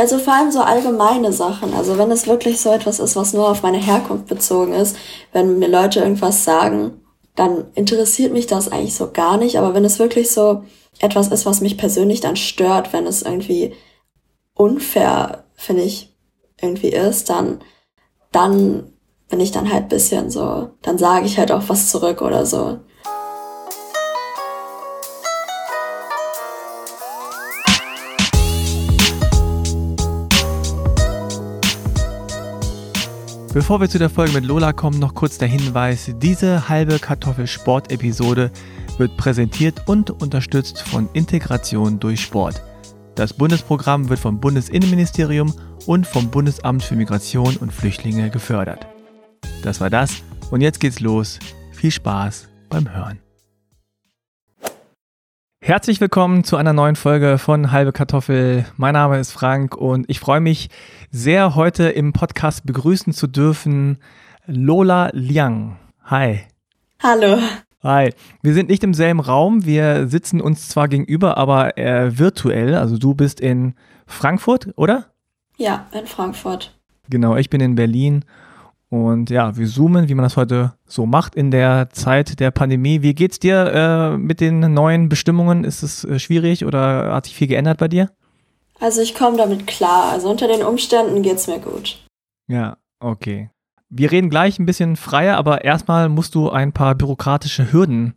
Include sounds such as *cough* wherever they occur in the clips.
Also vor allem so allgemeine Sachen. Also wenn es wirklich so etwas ist, was nur auf meine Herkunft bezogen ist, wenn mir Leute irgendwas sagen, dann interessiert mich das eigentlich so gar nicht. Aber wenn es wirklich so etwas ist, was mich persönlich dann stört, wenn es irgendwie unfair, finde ich, irgendwie ist, dann, dann bin ich dann halt bisschen so, dann sage ich halt auch was zurück oder so. Bevor wir zu der Folge mit Lola kommen, noch kurz der Hinweis, diese halbe Kartoffel-Sport-Episode wird präsentiert und unterstützt von Integration durch Sport. Das Bundesprogramm wird vom Bundesinnenministerium und vom Bundesamt für Migration und Flüchtlinge gefördert. Das war das und jetzt geht's los. Viel Spaß beim Hören. Herzlich willkommen zu einer neuen Folge von Halbe Kartoffel. Mein Name ist Frank und ich freue mich sehr, heute im Podcast begrüßen zu dürfen Lola Liang. Hi. Hallo. Hi. Wir sind nicht im selben Raum. Wir sitzen uns zwar gegenüber, aber äh, virtuell. Also du bist in Frankfurt, oder? Ja, in Frankfurt. Genau, ich bin in Berlin und ja, wir zoomen, wie man das heute so macht in der Zeit der Pandemie. Wie geht's dir äh, mit den neuen Bestimmungen? Ist es äh, schwierig oder hat sich viel geändert bei dir? Also ich komme damit klar. Also unter den Umständen geht's mir gut. Ja, okay. Wir reden gleich ein bisschen freier, aber erstmal musst du ein paar bürokratische Hürden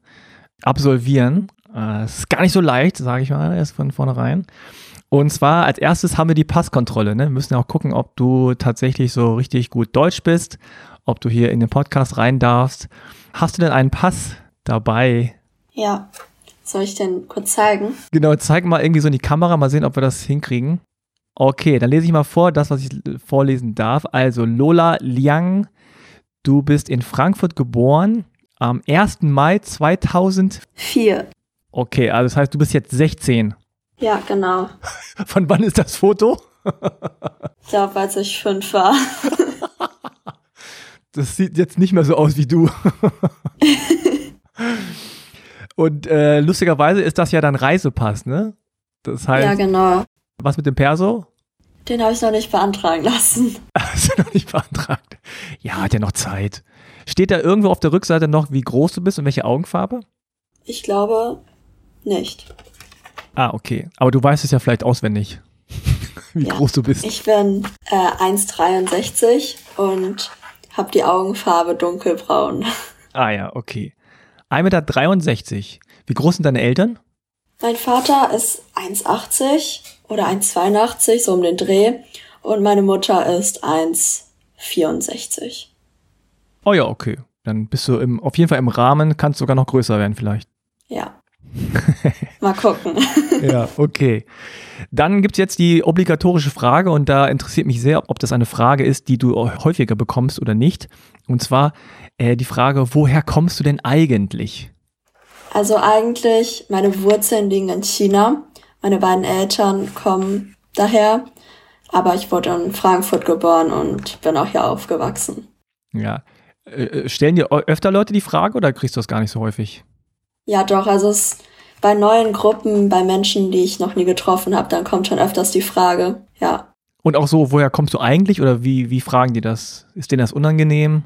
absolvieren. Äh, es ist gar nicht so leicht, sage ich mal, erst von vornherein. Und zwar als erstes haben wir die Passkontrolle. Ne? Wir müssen ja auch gucken, ob du tatsächlich so richtig gut Deutsch bist, ob du hier in den Podcast rein darfst. Hast du denn einen Pass dabei? Ja. Soll ich den kurz zeigen? Genau, zeig mal irgendwie so in die Kamera, mal sehen, ob wir das hinkriegen. Okay, dann lese ich mal vor, das, was ich vorlesen darf. Also Lola Liang, du bist in Frankfurt geboren am 1. Mai 2004. Okay, also das heißt, du bist jetzt 16. Ja, genau. *laughs* Von wann ist das Foto? ich glaube, als ich fünf war. *laughs* das sieht jetzt nicht mehr so aus wie du. *laughs* Und äh, lustigerweise ist das ja dein Reisepass, ne? Das heißt. Ja, genau. Was mit dem Perso? Den habe ich noch nicht beantragen lassen. Hast du noch nicht beantragt? Ja, hat ja noch Zeit. Steht da irgendwo auf der Rückseite noch, wie groß du bist und welche Augenfarbe? Ich glaube nicht. Ah, okay. Aber du weißt es ja vielleicht auswendig, *laughs* wie ja. groß du bist. Ich bin äh, 1,63 und habe die Augenfarbe dunkelbraun. *laughs* Ah ja, okay. 1,63 Meter. Wie groß sind deine Eltern? Mein Vater ist 1,80 oder 1,82, so um den Dreh. Und meine Mutter ist 1,64. Oh ja, okay. Dann bist du im, auf jeden Fall im Rahmen, kannst sogar noch größer werden vielleicht. Ja. *laughs* Mal gucken. *laughs* ja, okay. Dann gibt es jetzt die obligatorische Frage und da interessiert mich sehr, ob das eine Frage ist, die du häufiger bekommst oder nicht. Und zwar äh, die Frage, woher kommst du denn eigentlich? Also eigentlich, meine Wurzeln liegen in China. Meine beiden Eltern kommen daher, aber ich wurde in Frankfurt geboren und bin auch hier aufgewachsen. Ja. Äh, äh stellen dir öfter Leute die Frage oder kriegst du das gar nicht so häufig? Ja, doch. Also es bei neuen Gruppen, bei Menschen, die ich noch nie getroffen habe, dann kommt schon öfters die Frage. Ja. Und auch so, woher kommst du eigentlich oder wie, wie fragen die das? Ist denen das unangenehm?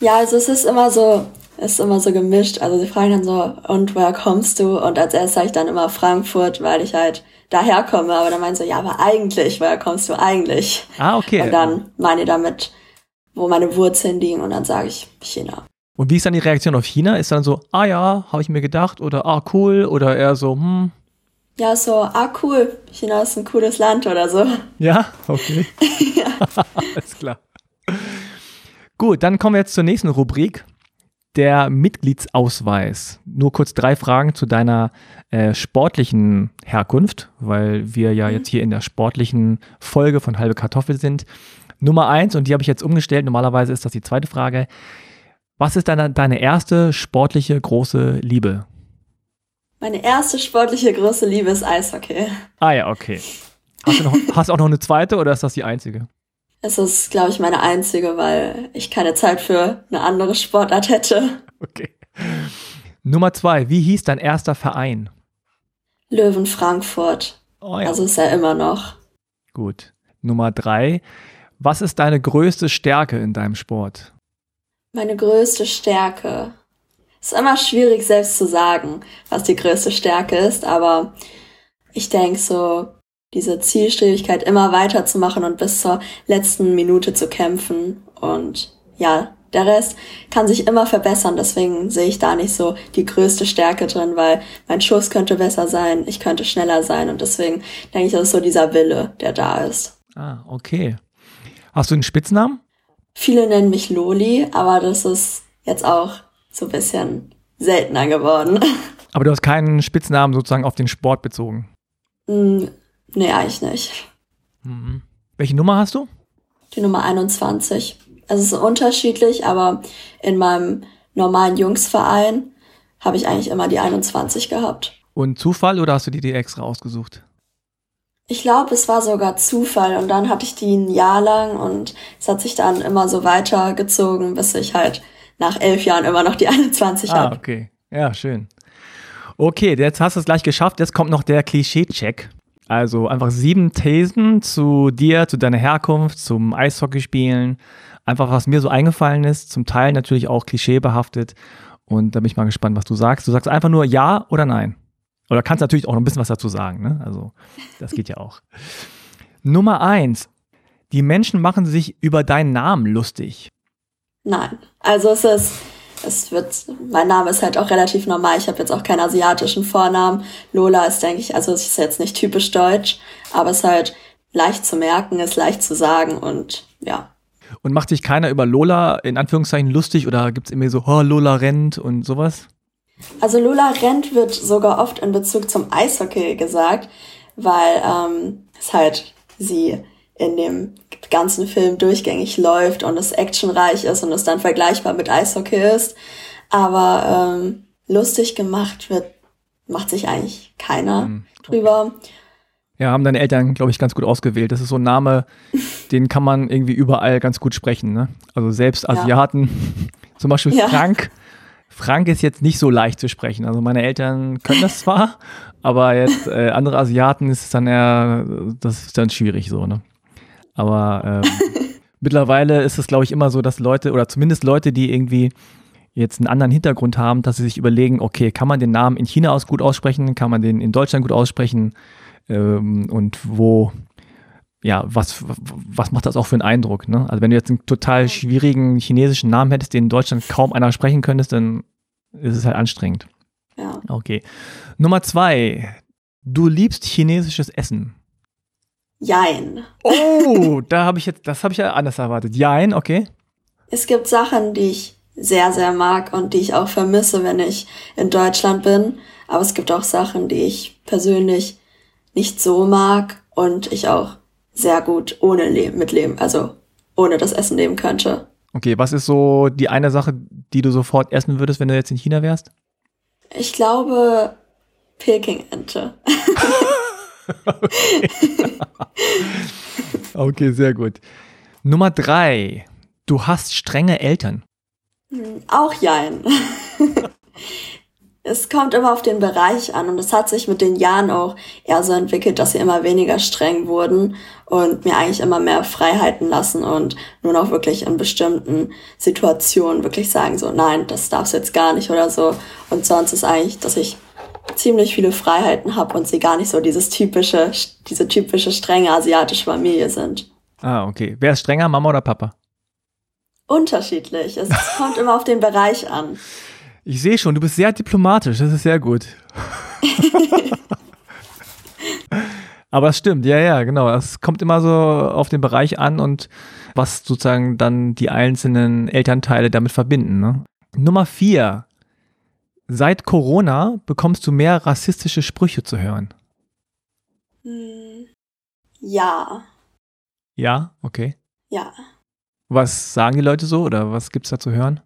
Ja, also es ist immer so, es ist immer so gemischt. Also sie fragen dann so, und woher kommst du? Und als erstes sage ich dann immer Frankfurt, weil ich halt daherkomme. Aber dann meinen sie so, ja, aber eigentlich, woher kommst du eigentlich? Ah, okay. Und dann meine ich damit, wo meine Wurzeln liegen und dann sage ich China. Und wie ist dann die Reaktion auf China? Ist dann so, ah ja, habe ich mir gedacht oder ah cool oder eher so, hm. Ja, so, ah cool, China ist ein cooles Land oder so. Ja, okay. ja. *laughs* *laughs* Alles klar. Gut, dann kommen wir jetzt zur nächsten Rubrik. Der Mitgliedsausweis. Nur kurz drei Fragen zu deiner äh, sportlichen Herkunft, weil wir ja mhm. jetzt hier in der sportlichen Folge von Halbe Kartoffel sind. Nummer eins, und die habe ich jetzt umgestellt, normalerweise ist das die zweite Frage. Was ist deine, deine erste sportliche große Liebe? Meine erste sportliche große Liebe ist Eishockey. Ah ja, okay. Hast du, noch, *laughs* hast auch noch eine zweite oder ist das die einzige? Es ist, glaube ich, meine einzige, weil ich keine Zeit für eine andere Sportart hätte. Okay. Nummer zwei, wie hieß dein erster Verein? Löwen Frankfurt. Oh ja. Also ist er immer noch. Gut. Nummer drei. Was ist deine größte Stärke in deinem Sport? Meine größte Stärke. Ist immer schwierig selbst zu sagen, was die größte Stärke ist, aber ich denke so, diese Zielstrebigkeit immer weiterzumachen und bis zur letzten Minute zu kämpfen und ja, der Rest kann sich immer verbessern, deswegen sehe ich da nicht so die größte Stärke drin, weil mein Schuss könnte besser sein, ich könnte schneller sein und deswegen denke ich, das ist so dieser Wille, der da ist. Ah, okay. Hast du einen Spitznamen? Viele nennen mich Loli, aber das ist jetzt auch so ein bisschen seltener geworden. *laughs* Aber du hast keinen Spitznamen sozusagen auf den Sport bezogen? Mm, nee, eigentlich nicht. Mhm. Welche Nummer hast du? Die Nummer 21. Also es ist unterschiedlich, aber in meinem normalen Jungsverein habe ich eigentlich immer die 21 gehabt. Und Zufall oder hast du die die extra ausgesucht? Ich glaube, es war sogar Zufall und dann hatte ich die ein Jahr lang und es hat sich dann immer so weitergezogen, bis ich halt nach elf Jahren immer noch die *laughs* 21 ah, habe. okay. Ja, schön. Okay, jetzt hast du es gleich geschafft. Jetzt kommt noch der Klischee-Check. Also einfach sieben Thesen zu dir, zu deiner Herkunft, zum Eishockeyspielen. Einfach, was mir so eingefallen ist. Zum Teil natürlich auch klischeebehaftet. Und da bin ich mal gespannt, was du sagst. Du sagst einfach nur Ja oder Nein. Oder kannst natürlich auch noch ein bisschen was dazu sagen. Ne? Also, das geht ja auch. Nummer eins. Die Menschen machen sich über deinen Namen lustig. Nein. Also es ist, es wird, mein Name ist halt auch relativ normal. Ich habe jetzt auch keinen asiatischen Vornamen. Lola ist, denke ich, also es ist jetzt nicht typisch deutsch, aber es ist halt leicht zu merken, ist leicht zu sagen und ja. Und macht sich keiner über Lola in Anführungszeichen lustig oder gibt es immer so, oh, Lola rennt und sowas? Also Lola rennt wird sogar oft in Bezug zum Eishockey gesagt, weil ähm, es halt sie in dem ganzen Film durchgängig läuft und es actionreich ist und es dann vergleichbar mit Eishockey ist. Aber ähm, lustig gemacht wird, macht sich eigentlich keiner mhm. drüber. Ja, haben deine Eltern, glaube ich, ganz gut ausgewählt. Das ist so ein Name, *laughs* den kann man irgendwie überall ganz gut sprechen. Ne? Also selbst Asiaten, ja. *laughs* zum Beispiel ja. Frank. Frank ist jetzt nicht so leicht zu sprechen. Also meine Eltern können das zwar, *laughs* aber jetzt äh, andere Asiaten ist es dann eher, das ist dann schwierig so, ne? Aber ähm, *laughs* mittlerweile ist es, glaube ich, immer so, dass Leute, oder zumindest Leute, die irgendwie jetzt einen anderen Hintergrund haben, dass sie sich überlegen, okay, kann man den Namen in China aus gut aussprechen, kann man den in Deutschland gut aussprechen ähm, und wo, ja, was, was macht das auch für einen Eindruck? Ne? Also wenn du jetzt einen total schwierigen chinesischen Namen hättest, den in Deutschland kaum einer sprechen könntest, dann ist es halt anstrengend. Ja. Okay. Nummer zwei, du liebst chinesisches Essen. Jein. Oh, *laughs* da habe ich jetzt, das habe ich ja anders erwartet. Jein, okay. Es gibt Sachen, die ich sehr, sehr mag und die ich auch vermisse, wenn ich in Deutschland bin. Aber es gibt auch Sachen, die ich persönlich nicht so mag und ich auch sehr gut ohne leben, mitleben, also ohne das Essen leben könnte. Okay, was ist so die eine Sache, die du sofort essen würdest, wenn du jetzt in China wärst? Ich glaube Peking-Ente. okay. *laughs* okay, sehr gut. Nummer drei. Du hast strenge Eltern. Hm, auch jein. *laughs* es kommt immer auf den Bereich an und es hat sich mit den Jahren auch eher so entwickelt, dass sie immer weniger streng wurden und mir eigentlich immer mehr Freiheiten lassen und nur noch wirklich in bestimmten Situationen wirklich sagen so, nein, das darfst du jetzt gar nicht oder so. Und sonst ist eigentlich, dass ich ziemlich viele Freiheiten habe und sie gar nicht so dieses typische, diese typische strenge asiatische Familie sind. Ah, okay. Wer ist strenger, Mama oder Papa? Unterschiedlich. Es kommt immer auf den Bereich an. Ich sehe schon, du bist sehr diplomatisch, das ist sehr gut. *laughs* Aber es stimmt, ja, ja, genau. Es kommt immer so auf den Bereich an und was sozusagen dann die einzelnen Elternteile damit verbinden. Ne? Nummer vier. Seit Corona bekommst du mehr rassistische Sprüche zu hören. Hm, ja. Ja, okay. Ja. Was sagen die Leute so oder was gibt es da zu hören?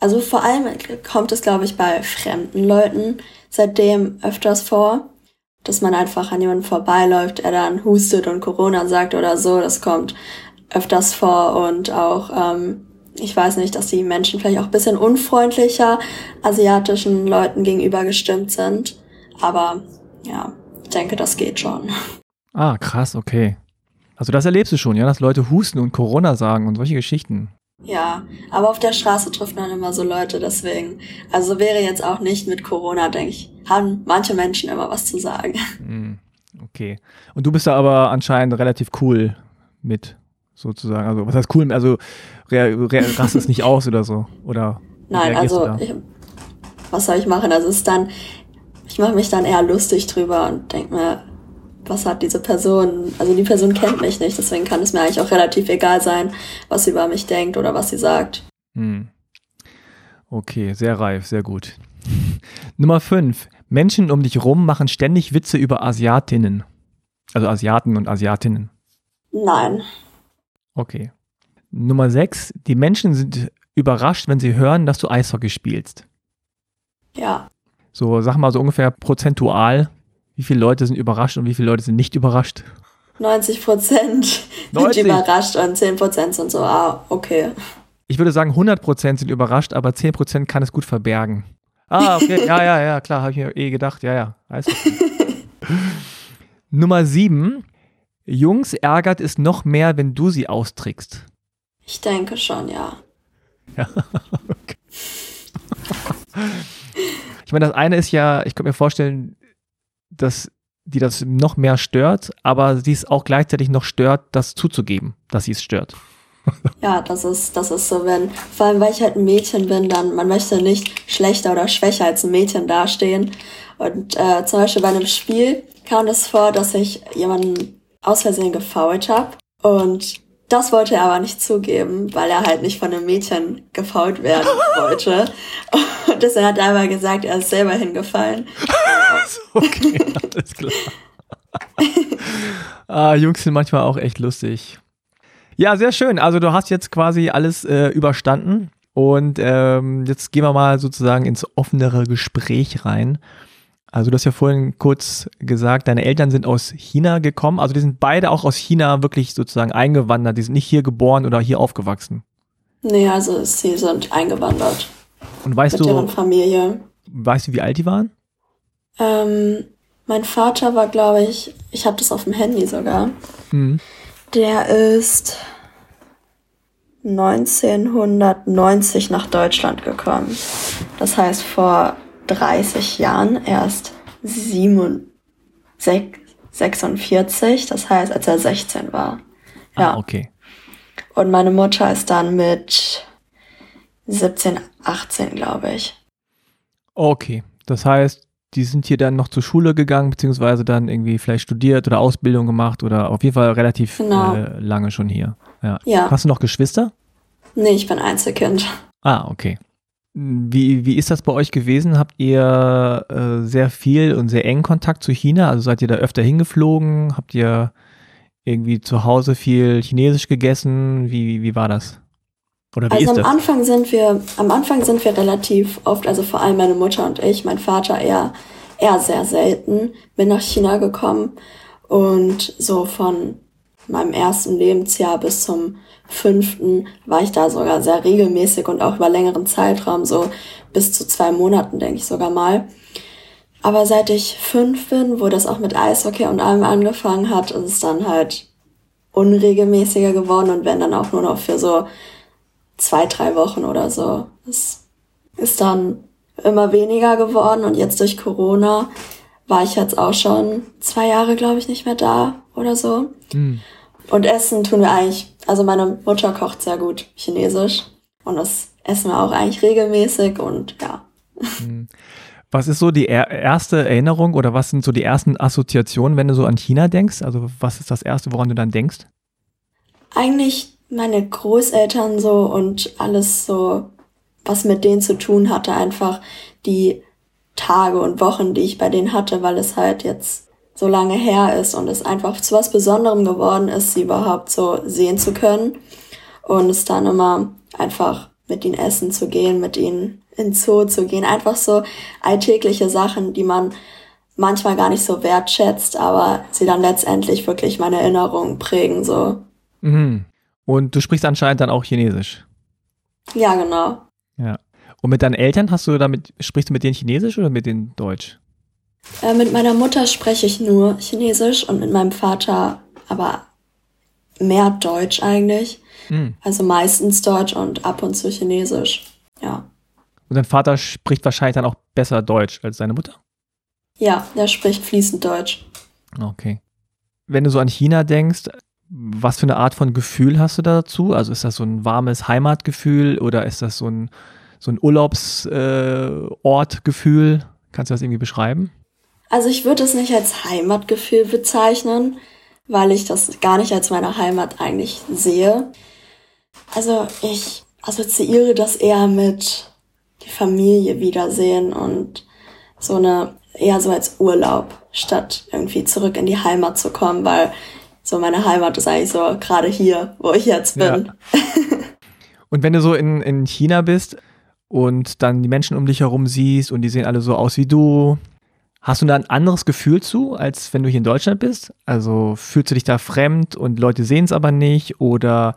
Also vor allem kommt es, glaube ich, bei fremden Leuten seitdem öfters vor, dass man einfach an jemanden vorbeiläuft, er dann hustet und Corona sagt oder so. Das kommt öfters vor und auch, ähm, ich weiß nicht, dass die Menschen vielleicht auch ein bisschen unfreundlicher asiatischen Leuten gegenüber gestimmt sind. Aber ja, ich denke, das geht schon. Ah, krass, okay. Also das erlebst du schon, ja, dass Leute husten und Corona sagen und solche Geschichten. Ja, aber auf der Straße trifft man immer so Leute, deswegen. Also wäre jetzt auch nicht mit Corona, denke ich, haben manche Menschen immer was zu sagen. *laughs* Hm, okay. Und du bist da aber anscheinend relativ cool mit, sozusagen. Also, was heißt cool? Also, *laughs* rast es nicht aus oder so? Oder? Nein, also, ich, was soll ich machen? Also, es ist dann, ich mache mich dann eher lustig drüber und denke mir, was hat diese Person, also die Person kennt mich nicht, deswegen kann es mir eigentlich auch relativ egal sein, was sie über mich denkt oder was sie sagt. Hm. Okay, sehr reif, sehr gut. *laughs* Nummer 5. Menschen um dich rum machen ständig Witze über Asiatinnen. Also Asiaten und Asiatinnen. Nein. Okay. Nummer 6. Die Menschen sind überrascht, wenn sie hören, dass du Eishockey spielst. Ja. So, sag mal so ungefähr prozentual, wie viele Leute sind überrascht und wie viele Leute sind nicht überrascht? 90 Prozent *laughs* sind überrascht und 10 Prozent sind so, ah, okay. Ich würde sagen, 100 Prozent sind überrascht, aber 10 Prozent kann es gut verbergen. Ah, okay, ja, ja, ja, klar, habe ich mir eh gedacht, ja, ja. Alles *laughs* Nummer 7. Jungs ärgert es noch mehr, wenn du sie austrickst. Ich denke schon, ja. Ja, *laughs* okay. Ich meine, das eine ist ja, ich könnte mir vorstellen, dass die das noch mehr stört, aber sie es auch gleichzeitig noch stört, das zuzugeben, dass sie es stört. *laughs* Ja, das ist, das ist so, wenn, vor allem weil ich halt ein Mädchen bin, dann, man möchte nicht schlechter oder schwächer als ein Mädchen dastehen. Und äh, zum Beispiel bei einem Spiel kam es vor, dass ich jemanden aus Versehen gefault habe. Und das wollte er aber nicht zugeben, weil er halt nicht von einem Mädchen gefault werden *laughs* wollte. Und deswegen hat er aber gesagt, er ist selber hingefallen. *laughs* okay, *laughs* alles klar. ah, Jungs sind manchmal auch echt lustig. Ja, sehr schön. Also du hast jetzt quasi alles äh, überstanden und ähm, jetzt gehen wir mal sozusagen ins offenere Gespräch rein. Also du hast ja vorhin kurz gesagt, deine Eltern sind aus China gekommen. Also die sind beide auch aus China wirklich sozusagen eingewandert. Die sind nicht hier geboren oder hier aufgewachsen. Nee, also sie sind eingewandert. Und weißt mit du, deren Familie. Weißt du, wie alt die waren? Ähm, mein Vater war, glaube ich, ich habe das auf dem Handy sogar. Mhm. Der ist 1990 nach Deutschland gekommen. Das heißt vor 30 Jahren erst 46, das heißt, als er 16 war. Ah, ja. Ah, okay. Und meine Mutter ist dann mit 17, 18, glaube ich. Okay. Das heißt, die sind hier dann noch zur Schule gegangen, beziehungsweise dann irgendwie vielleicht studiert oder Ausbildung gemacht oder auf jeden Fall relativ genau. äh, lange schon hier. Ja. ja. Hast du noch Geschwister? Nee, ich bin Einzelkind. Ah, okay. Wie, wie ist das bei euch gewesen? Habt ihr äh, sehr viel und sehr engen Kontakt zu China? Also seid ihr da öfter hingeflogen? Habt ihr irgendwie zu Hause viel Chinesisch gegessen? Wie, wie war das? Oder wie also ist am das? Anfang sind wir, am Anfang sind wir relativ oft, also vor allem meine Mutter und ich, mein Vater eher, eher sehr selten, bin nach China gekommen und so von meinem ersten Lebensjahr bis zum fünften war ich da sogar sehr regelmäßig und auch über längeren Zeitraum, so bis zu zwei Monaten, denke ich sogar mal. Aber seit ich fünf bin, wo das auch mit Eishockey und allem angefangen hat, ist es dann halt unregelmäßiger geworden und wenn dann auch nur noch für so zwei, drei Wochen oder so. Es ist dann immer weniger geworden und jetzt durch Corona war ich jetzt auch schon zwei Jahre, glaube ich, nicht mehr da oder so. Mhm. Und Essen tun wir eigentlich, also meine Mutter kocht sehr gut Chinesisch und das essen wir auch eigentlich regelmäßig und ja. Hm. Was ist so die erste Erinnerung oder was sind so die ersten Assoziationen, wenn du so an China denkst? Also was ist das erste, woran du dann denkst? Eigentlich meine Großeltern so und alles so, was mit denen zu tun hatte, einfach die Tage und Wochen, die ich bei denen hatte, weil es halt jetzt so lange her ist und es einfach zu was Besonderem geworden ist, sie überhaupt so sehen zu können. Und es dann immer einfach mit ihnen essen zu gehen, mit ihnen ins Zoo zu gehen. Einfach so alltägliche Sachen, die man manchmal gar nicht so wertschätzt, aber sie dann letztendlich wirklich meine Erinnerungen prägen, so. Mhm. Und du sprichst anscheinend dann auch Chinesisch. Ja, genau. Ja. Und mit deinen Eltern hast du damit, sprichst du mit denen Chinesisch oder mit denen Deutsch? Äh, mit meiner Mutter spreche ich nur Chinesisch und mit meinem Vater aber mehr Deutsch eigentlich. Mhm. Also meistens Deutsch und ab und zu Chinesisch. Ja. Und dein Vater spricht wahrscheinlich dann auch besser Deutsch als deine Mutter? Ja, er spricht fließend Deutsch. Okay. Wenn du so an China denkst, was für eine Art von Gefühl hast du dazu? Also ist das so ein warmes Heimatgefühl oder ist das so ein, so ein Urlaubsortgefühl? Äh, Kannst du das irgendwie beschreiben? Also ich würde es nicht als Heimatgefühl bezeichnen, weil ich das gar nicht als meine Heimat eigentlich sehe. Also ich assoziiere das eher mit die Familie wiedersehen und so eine eher so als Urlaub, statt irgendwie zurück in die Heimat zu kommen, weil so meine Heimat ist eigentlich so gerade hier, wo ich jetzt bin. Ja. *laughs* und wenn du so in, in China bist und dann die Menschen um dich herum siehst und die sehen alle so aus wie du, hast du da ein anderes Gefühl zu, als wenn du hier in Deutschland bist? Also fühlst du dich da fremd und Leute sehen es aber nicht oder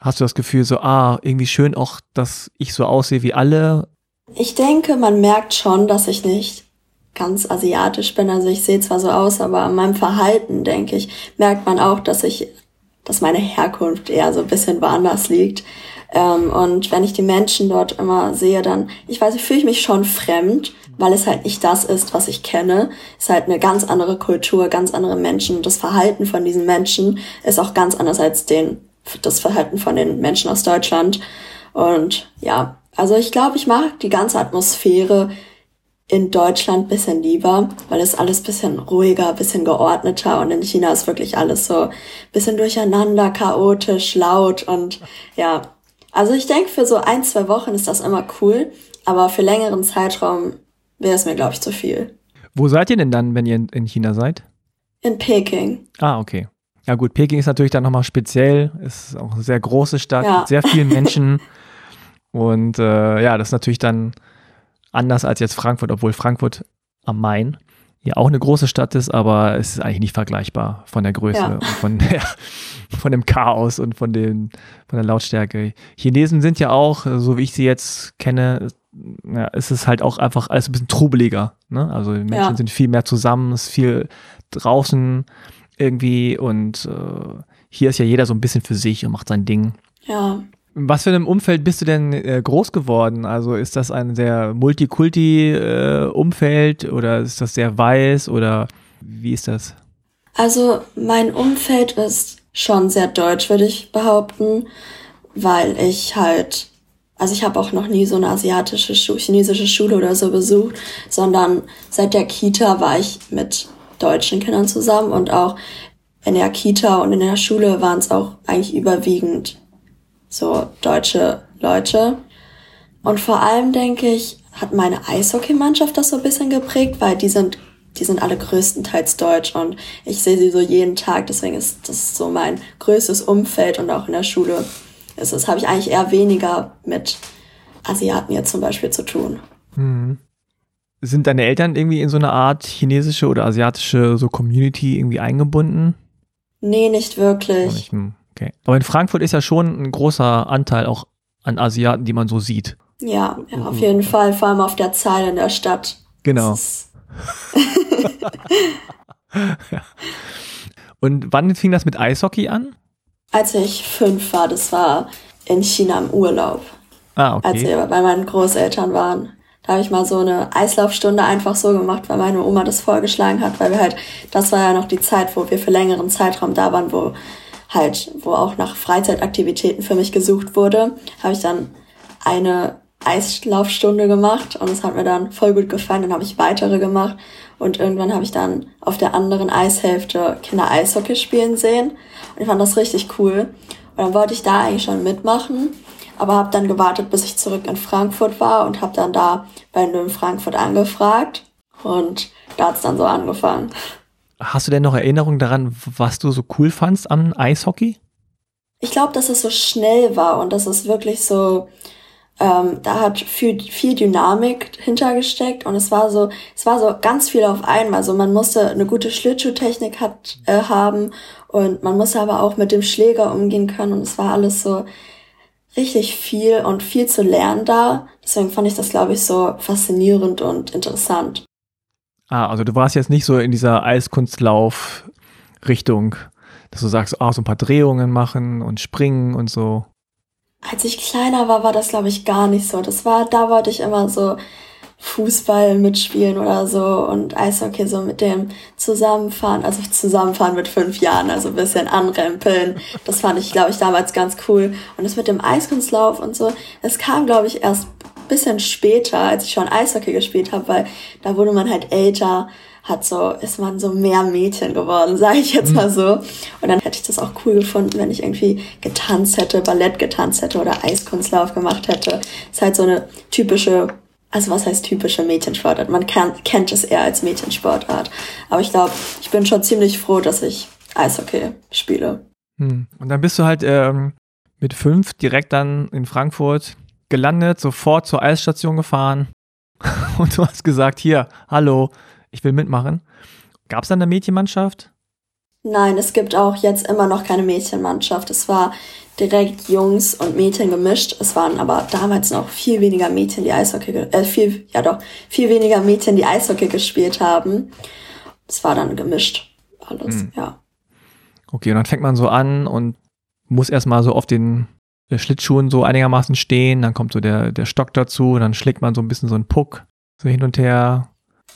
hast du das Gefühl so, ah, irgendwie schön auch, dass ich so aussehe wie alle? Ich denke, man merkt schon, dass ich nicht ganz asiatisch bin. Also ich sehe zwar so aus, aber an meinem Verhalten, denke ich, merkt man auch, dass ich, dass meine Herkunft eher so ein bisschen woanders liegt. Ähm, und wenn ich die Menschen dort immer sehe, dann, ich weiß, ich mich schon fremd, weil es halt nicht das ist, was ich kenne. Es ist halt eine ganz andere Kultur, ganz andere Menschen. Das Verhalten von diesen Menschen ist auch ganz anders als den, das Verhalten von den Menschen aus Deutschland. Und ja, also ich glaube, ich mag die ganze Atmosphäre in Deutschland bisschen lieber, weil es alles bisschen ruhiger, bisschen geordneter und in China ist wirklich alles so bisschen durcheinander, chaotisch, laut und ja. Also ich denke, für so ein, zwei Wochen ist das immer cool, aber für längeren Zeitraum wäre es mir, glaube ich, zu viel. Wo seid ihr denn dann, wenn ihr in China seid? In Peking. Ah, okay. Ja gut, Peking ist natürlich dann nochmal speziell, ist auch eine sehr große Stadt ja. mit sehr vielen Menschen *laughs* und äh, ja, das ist natürlich dann anders als jetzt Frankfurt, obwohl Frankfurt am Main ja auch eine große Stadt ist, aber es ist eigentlich nicht vergleichbar von der Größe ja. und von, der, *laughs* von dem Chaos und von, den, von der Lautstärke. Chinesen sind ja auch, so wie ich sie jetzt kenne, ja, ist es halt auch einfach alles ein bisschen trubeliger. Ne? Also die Menschen ja. sind viel mehr zusammen, es ist viel draußen irgendwie und äh, hier ist ja jeder so ein bisschen für sich und macht sein Ding. Ja. Was für einem Umfeld bist du denn äh, groß geworden? Also ist das ein sehr Multikulti-Umfeld äh, oder ist das sehr weiß oder wie ist das? Also mein Umfeld ist schon sehr deutsch, würde ich behaupten, weil ich halt, also ich habe auch noch nie so eine asiatische, Schu chinesische Schule oder so besucht, sondern seit der Kita war ich mit deutschen Kindern zusammen und auch in der Kita und in der Schule waren es auch eigentlich überwiegend so deutsche Leute. Und vor allem denke ich, hat meine Eishockeymannschaft das so ein bisschen geprägt, weil die sind, die sind alle größtenteils deutsch und ich sehe sie so jeden Tag, deswegen ist das so mein größtes Umfeld und auch in der Schule ist es, habe ich eigentlich eher weniger mit Asiaten jetzt zum Beispiel zu tun. Mhm. Sind deine Eltern irgendwie in so eine Art chinesische oder asiatische so Community irgendwie eingebunden? Nee, nicht wirklich. Nicht, hm. Okay. Aber in Frankfurt ist ja schon ein großer Anteil auch an Asiaten, die man so sieht. Ja, ja auf jeden Fall, vor allem auf der Zahl in der Stadt. Genau. ja. *laughs* Und wann fing das mit Eishockey an? Als ich fünf war, das war in China im Urlaub. Ah, okay. Als wir bei meinen Großeltern waren. Da habe ich mal so eine Eislaufstunde einfach so gemacht, weil meine Oma das vorgeschlagen hat, weil wir halt, das war ja noch die Zeit, wo wir für längeren Zeitraum da waren, wo halt, wo auch nach Freizeitaktivitäten für mich gesucht wurde, habe ich dann eine Eislaufstunde gemacht und es hat mir dann voll gut gefallen. Dann habe ich weitere gemacht und irgendwann habe ich dann auf der anderen Eishälfte Kinder Eishockey spielen sehen und ich fand das richtig cool. Und dann wollte ich da eigentlich schon mitmachen, aber habe dann gewartet, bis ich zurück in Frankfurt war und habe dann da bei Nürn Frankfurt angefragt und da hat es dann so angefangen. Hast du denn noch Erinnerungen daran, was du so cool fandst am Eishockey? Ich glaube, dass es so schnell war und dass es wirklich so, ähm, da hat viel, viel Dynamik hintergesteckt und es war so, es war so ganz viel auf einmal. So man musste eine gute Schlittschuhtechnik hat, äh, haben und man musste aber auch mit dem Schläger umgehen können und es war alles so richtig viel und viel zu lernen da. Deswegen fand ich das, glaube ich, so faszinierend und interessant. Ah, also du warst jetzt nicht so in dieser Eiskunstlauf-Richtung, dass du sagst, ah, so ein paar Drehungen machen und springen und so? Als ich kleiner war, war das, glaube ich, gar nicht so. Das war, da wollte ich immer so Fußball mitspielen oder so und Eishockey so mit dem zusammenfahren, also zusammenfahren mit fünf Jahren, also ein bisschen anrempeln. Das fand ich, glaube ich, damals ganz cool. Und das mit dem Eiskunstlauf und so, das kam, glaube ich, erst bisschen später, als ich schon Eishockey gespielt habe, weil da wurde man halt älter, hat so, ist man so mehr Mädchen geworden, *laughs* sage ich jetzt mal so. Und dann hätte ich das auch cool gefunden, wenn ich irgendwie getanzt hätte, Ballett getanzt hätte oder Eiskunstlauf gemacht hätte. Ist halt so eine typische also was heißt typische Mädchensportart? Man kann, kennt es eher als Mädchensportart. Aber ich glaube, ich bin schon ziemlich froh, dass ich Eishockey spiele. Hm. Und dann bist du halt ähm, mit fünf direkt dann in Frankfurt gelandet, sofort zur Eisstation gefahren *laughs* und du hast gesagt, hier, hallo, ich will mitmachen. Gab es dann eine Mädchenmannschaft? Nein, es gibt auch jetzt immer noch keine Mädchenmannschaft. Es war direkt Jungs und Mädchen gemischt. Es waren aber damals noch viel weniger Mädchen, die Eishockey, äh, viel, ja doch, viel weniger Mädchen, die Eishockey gespielt haben. Es war dann gemischt alles, mhm. ja. Okay, und dann fängt man so an und muss erstmal so auf den Schlittschuhen so einigermaßen stehen, dann kommt so der, der Stock dazu, dann schlägt man so ein bisschen so einen Puck so hin und her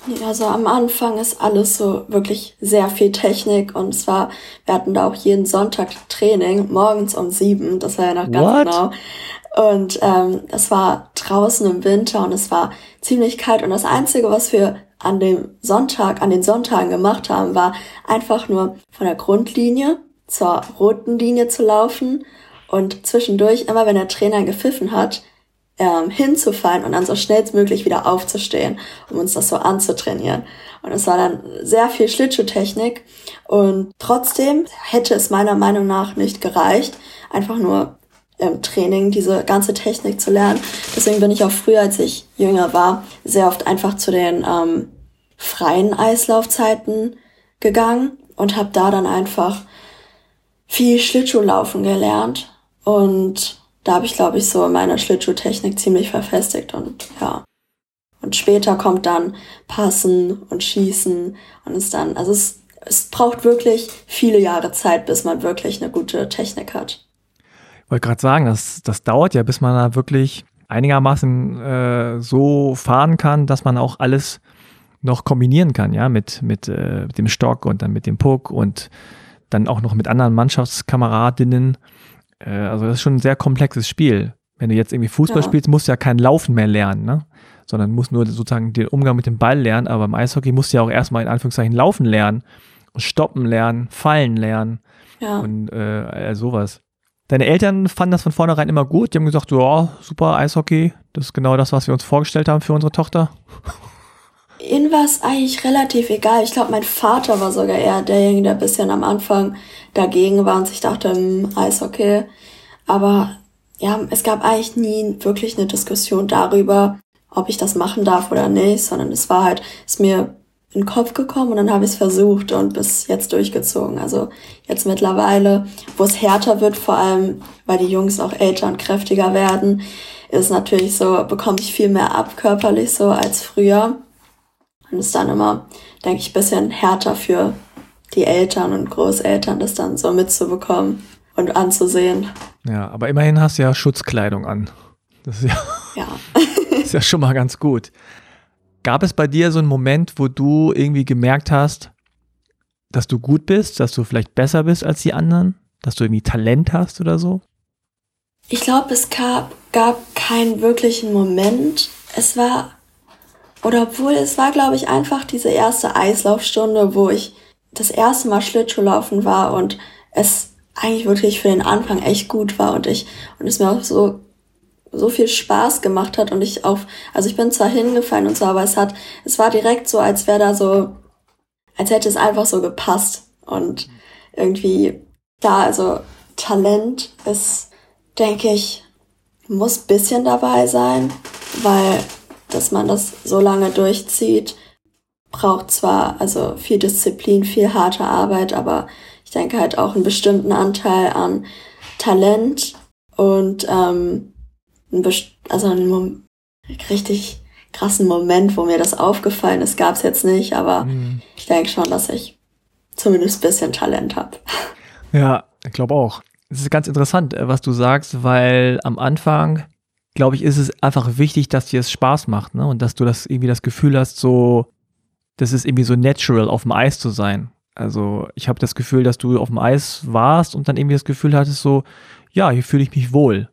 ja, also am Anfang ist alles so wirklich sehr viel Technik und zwar, wir hatten da auch jeden Sonntag Training, morgens um sieben, das war ja noch ganz What? genau. Und ähm, das war draußen im Winter und es war ziemlich kalt und das Einzige, was wir an dem Sonntag, an den Sonntagen gemacht haben, war einfach nur von der Grundlinie zur roten Linie zu laufen und zwischendurch, immer wenn der Trainer gepfiffen hat, ähm, hinzufallen und dann so schnellstmöglich wieder aufzustehen, um uns das so anzutrainieren. Und es war dann sehr viel Schlittschuhtechnik und trotzdem hätte es meiner Meinung nach nicht gereicht, einfach nur im Training diese ganze Technik zu lernen. Deswegen bin ich auch früher, als ich jünger war, sehr oft einfach zu den ähm, freien Eislaufzeiten gegangen und habe da dann einfach viel Schlittschuhlaufen gelernt und da habe ich, glaube ich, so meine Schlittschuhtechnik ziemlich verfestigt und ja. Und später kommt dann Passen und Schießen und ist dann, also es, es braucht wirklich viele Jahre Zeit, bis man wirklich eine gute Technik hat. Ich wollte gerade sagen, das, das dauert ja, bis man da wirklich einigermaßen äh, so fahren kann, dass man auch alles noch kombinieren kann, ja, mit, mit, äh, mit dem Stock und dann mit dem Puck und dann auch noch mit anderen Mannschaftskameradinnen. Äh, also das ist schon ein sehr komplexes Spiel. Wenn du jetzt irgendwie Fußball ja. spielst, musst du ja kein Laufen mehr lernen, ne? Sondern musst nur sozusagen den Umgang mit dem Ball lernen, aber beim Eishockey musst du ja auch erstmal in Anführungszeichen laufen lernen, stoppen lernen, fallen lernen ja. und äh, sowas. Deine Eltern fanden das von vornherein immer gut. Die haben gesagt, ja, super Eishockey, das ist genau das, was wir uns vorgestellt haben für unsere Tochter. Ihnen war es eigentlich relativ egal. Ich glaube, mein Vater war sogar eher derjenige, der ein bisschen am Anfang dagegen war und sich dachte, hm, Eishockey. Aber ja, es gab eigentlich nie wirklich eine Diskussion darüber, ob ich das machen darf oder nicht, sondern es war halt, ist mir in den Kopf gekommen und dann habe ich es versucht und bis jetzt durchgezogen. Also jetzt mittlerweile, wo es härter wird, vor allem weil die Jungs auch älter und kräftiger werden, ist natürlich so, bekomme ich viel mehr ab körperlich so als früher. Und ist dann immer, denke ich, bisschen härter für die Eltern und Großeltern, das dann so mitzubekommen und anzusehen. Ja, aber immerhin hast du ja Schutzkleidung an. Das ist ja, ja. *laughs* ist ja schon mal ganz gut. Gab es bei dir so einen Moment, wo du irgendwie gemerkt hast, dass du gut bist, dass du vielleicht besser bist als die anderen, dass du irgendwie Talent hast oder so? Ich glaube, es gab, gab keinen wirklichen Moment. Es war oder obwohl es war, glaube ich, einfach diese erste Eislaufstunde, wo ich das erste Mal Schlittschuhlaufen war und es eigentlich wirklich für den Anfang echt gut war und ich und es mir auch so so viel Spaß gemacht hat und ich auf also ich bin zwar hingefallen und so, aber es hat es war direkt so, als wäre da so als hätte es einfach so gepasst und irgendwie da also Talent ist denke ich muss bisschen dabei sein, weil dass man das so lange durchzieht, braucht zwar also viel Disziplin, viel harte Arbeit, aber ich denke halt auch einen bestimmten Anteil an Talent und ähm, ein also einen richtig krassen Moment, wo mir das aufgefallen ist, gab es jetzt nicht, aber mhm. ich denke schon, dass ich zumindest ein bisschen Talent habe. Ja, ich glaube auch. Es ist ganz interessant, äh, was du sagst, weil am Anfang, glaube ich, ist es einfach wichtig, dass dir es Spaß macht, ne? Und dass du das irgendwie das Gefühl hast, so, das ist irgendwie so natural, auf dem Eis zu sein. Also ich habe das Gefühl, dass du auf dem Eis warst und dann irgendwie das Gefühl hattest, so, ja, hier fühle ich mich wohl.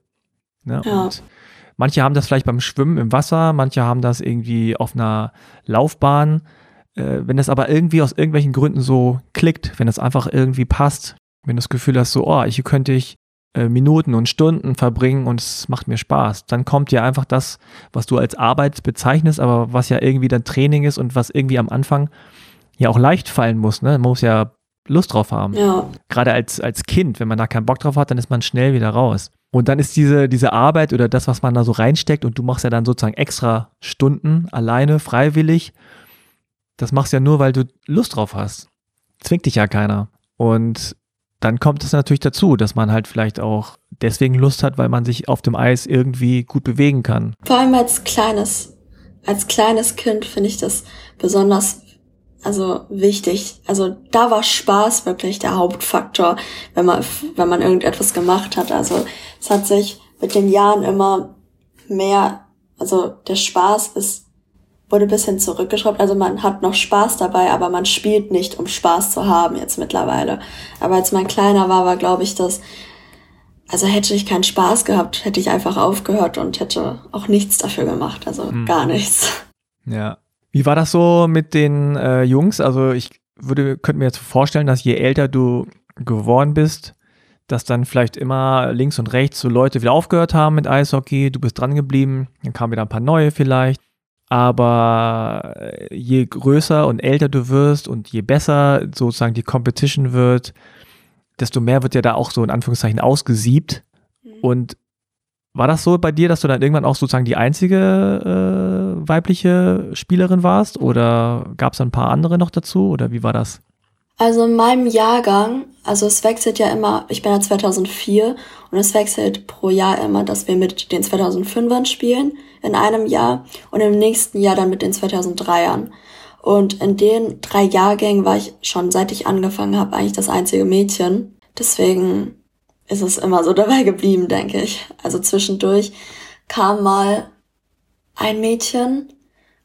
Ne? Ja. Und manche haben das vielleicht beim Schwimmen im Wasser, manche haben das irgendwie auf einer Laufbahn. Äh, wenn das aber irgendwie aus irgendwelchen Gründen so klickt, wenn das einfach irgendwie passt, wenn du das Gefühl hast, so, oh, hier könnte ich Minuten und Stunden verbringen und es macht mir Spaß, dann kommt ja einfach das, was du als Arbeit bezeichnest, aber was ja irgendwie dann Training ist und was irgendwie am Anfang ja auch leicht fallen muss. Ne? Man muss ja Lust drauf haben. Ja. Gerade als, als Kind, wenn man da keinen Bock drauf hat, dann ist man schnell wieder raus. Und dann ist diese, diese Arbeit oder das, was man da so reinsteckt und du machst ja dann sozusagen extra Stunden alleine, freiwillig. Das machst du ja nur, weil du Lust drauf hast. Zwingt dich ja keiner. Und dann kommt es natürlich dazu, dass man halt vielleicht auch deswegen Lust hat, weil man sich auf dem Eis irgendwie gut bewegen kann. Vor allem als kleines, als kleines Kind finde ich das besonders also wichtig. Also da war Spaß wirklich der Hauptfaktor, wenn man, wenn man irgendetwas gemacht hat. Also es hat sich mit den Jahren immer mehr, also der Spaß ist, wurde ein bisschen zurückgeschraubt. Also man hat noch Spaß dabei, aber man spielt nicht, um Spaß zu haben jetzt mittlerweile. Aber als man kleiner war, war glaube ich das, also hätte ich keinen Spaß gehabt, hätte ich einfach aufgehört und hätte auch nichts dafür gemacht. Also hm. gar nichts. Ja, wie war das so mit den äh, Jungs? Also ich würde, könnte mir jetzt vorstellen, dass je älter du geworden bist, dass dann vielleicht immer links und rechts so Leute wieder aufgehört haben mit Eishockey, du bist dran geblieben, dann kamen wieder ein paar neue vielleicht. Aber äh, je größer und älter du wirst und je besser sozusagen die Competition wird, desto mehr wird ja da auch so in Anführungszeichen ausgesiebt. Mhm. Und war das so bei dir, dass du dann irgendwann auch sozusagen die einzige äh, weibliche Spielerin warst oder gab es ein paar andere noch dazu oder wie war das? Also in meinem Jahrgang, also es wechselt ja immer, ich bin ja 2004 und es wechselt pro Jahr immer, dass wir mit den 2005ern spielen in einem Jahr und im nächsten Jahr dann mit den 2003ern. Und in den drei Jahrgängen war ich schon, seit ich angefangen habe, eigentlich das einzige Mädchen. Deswegen ist es immer so *laughs* dabei geblieben, denke ich. Also zwischendurch kam mal ein Mädchen,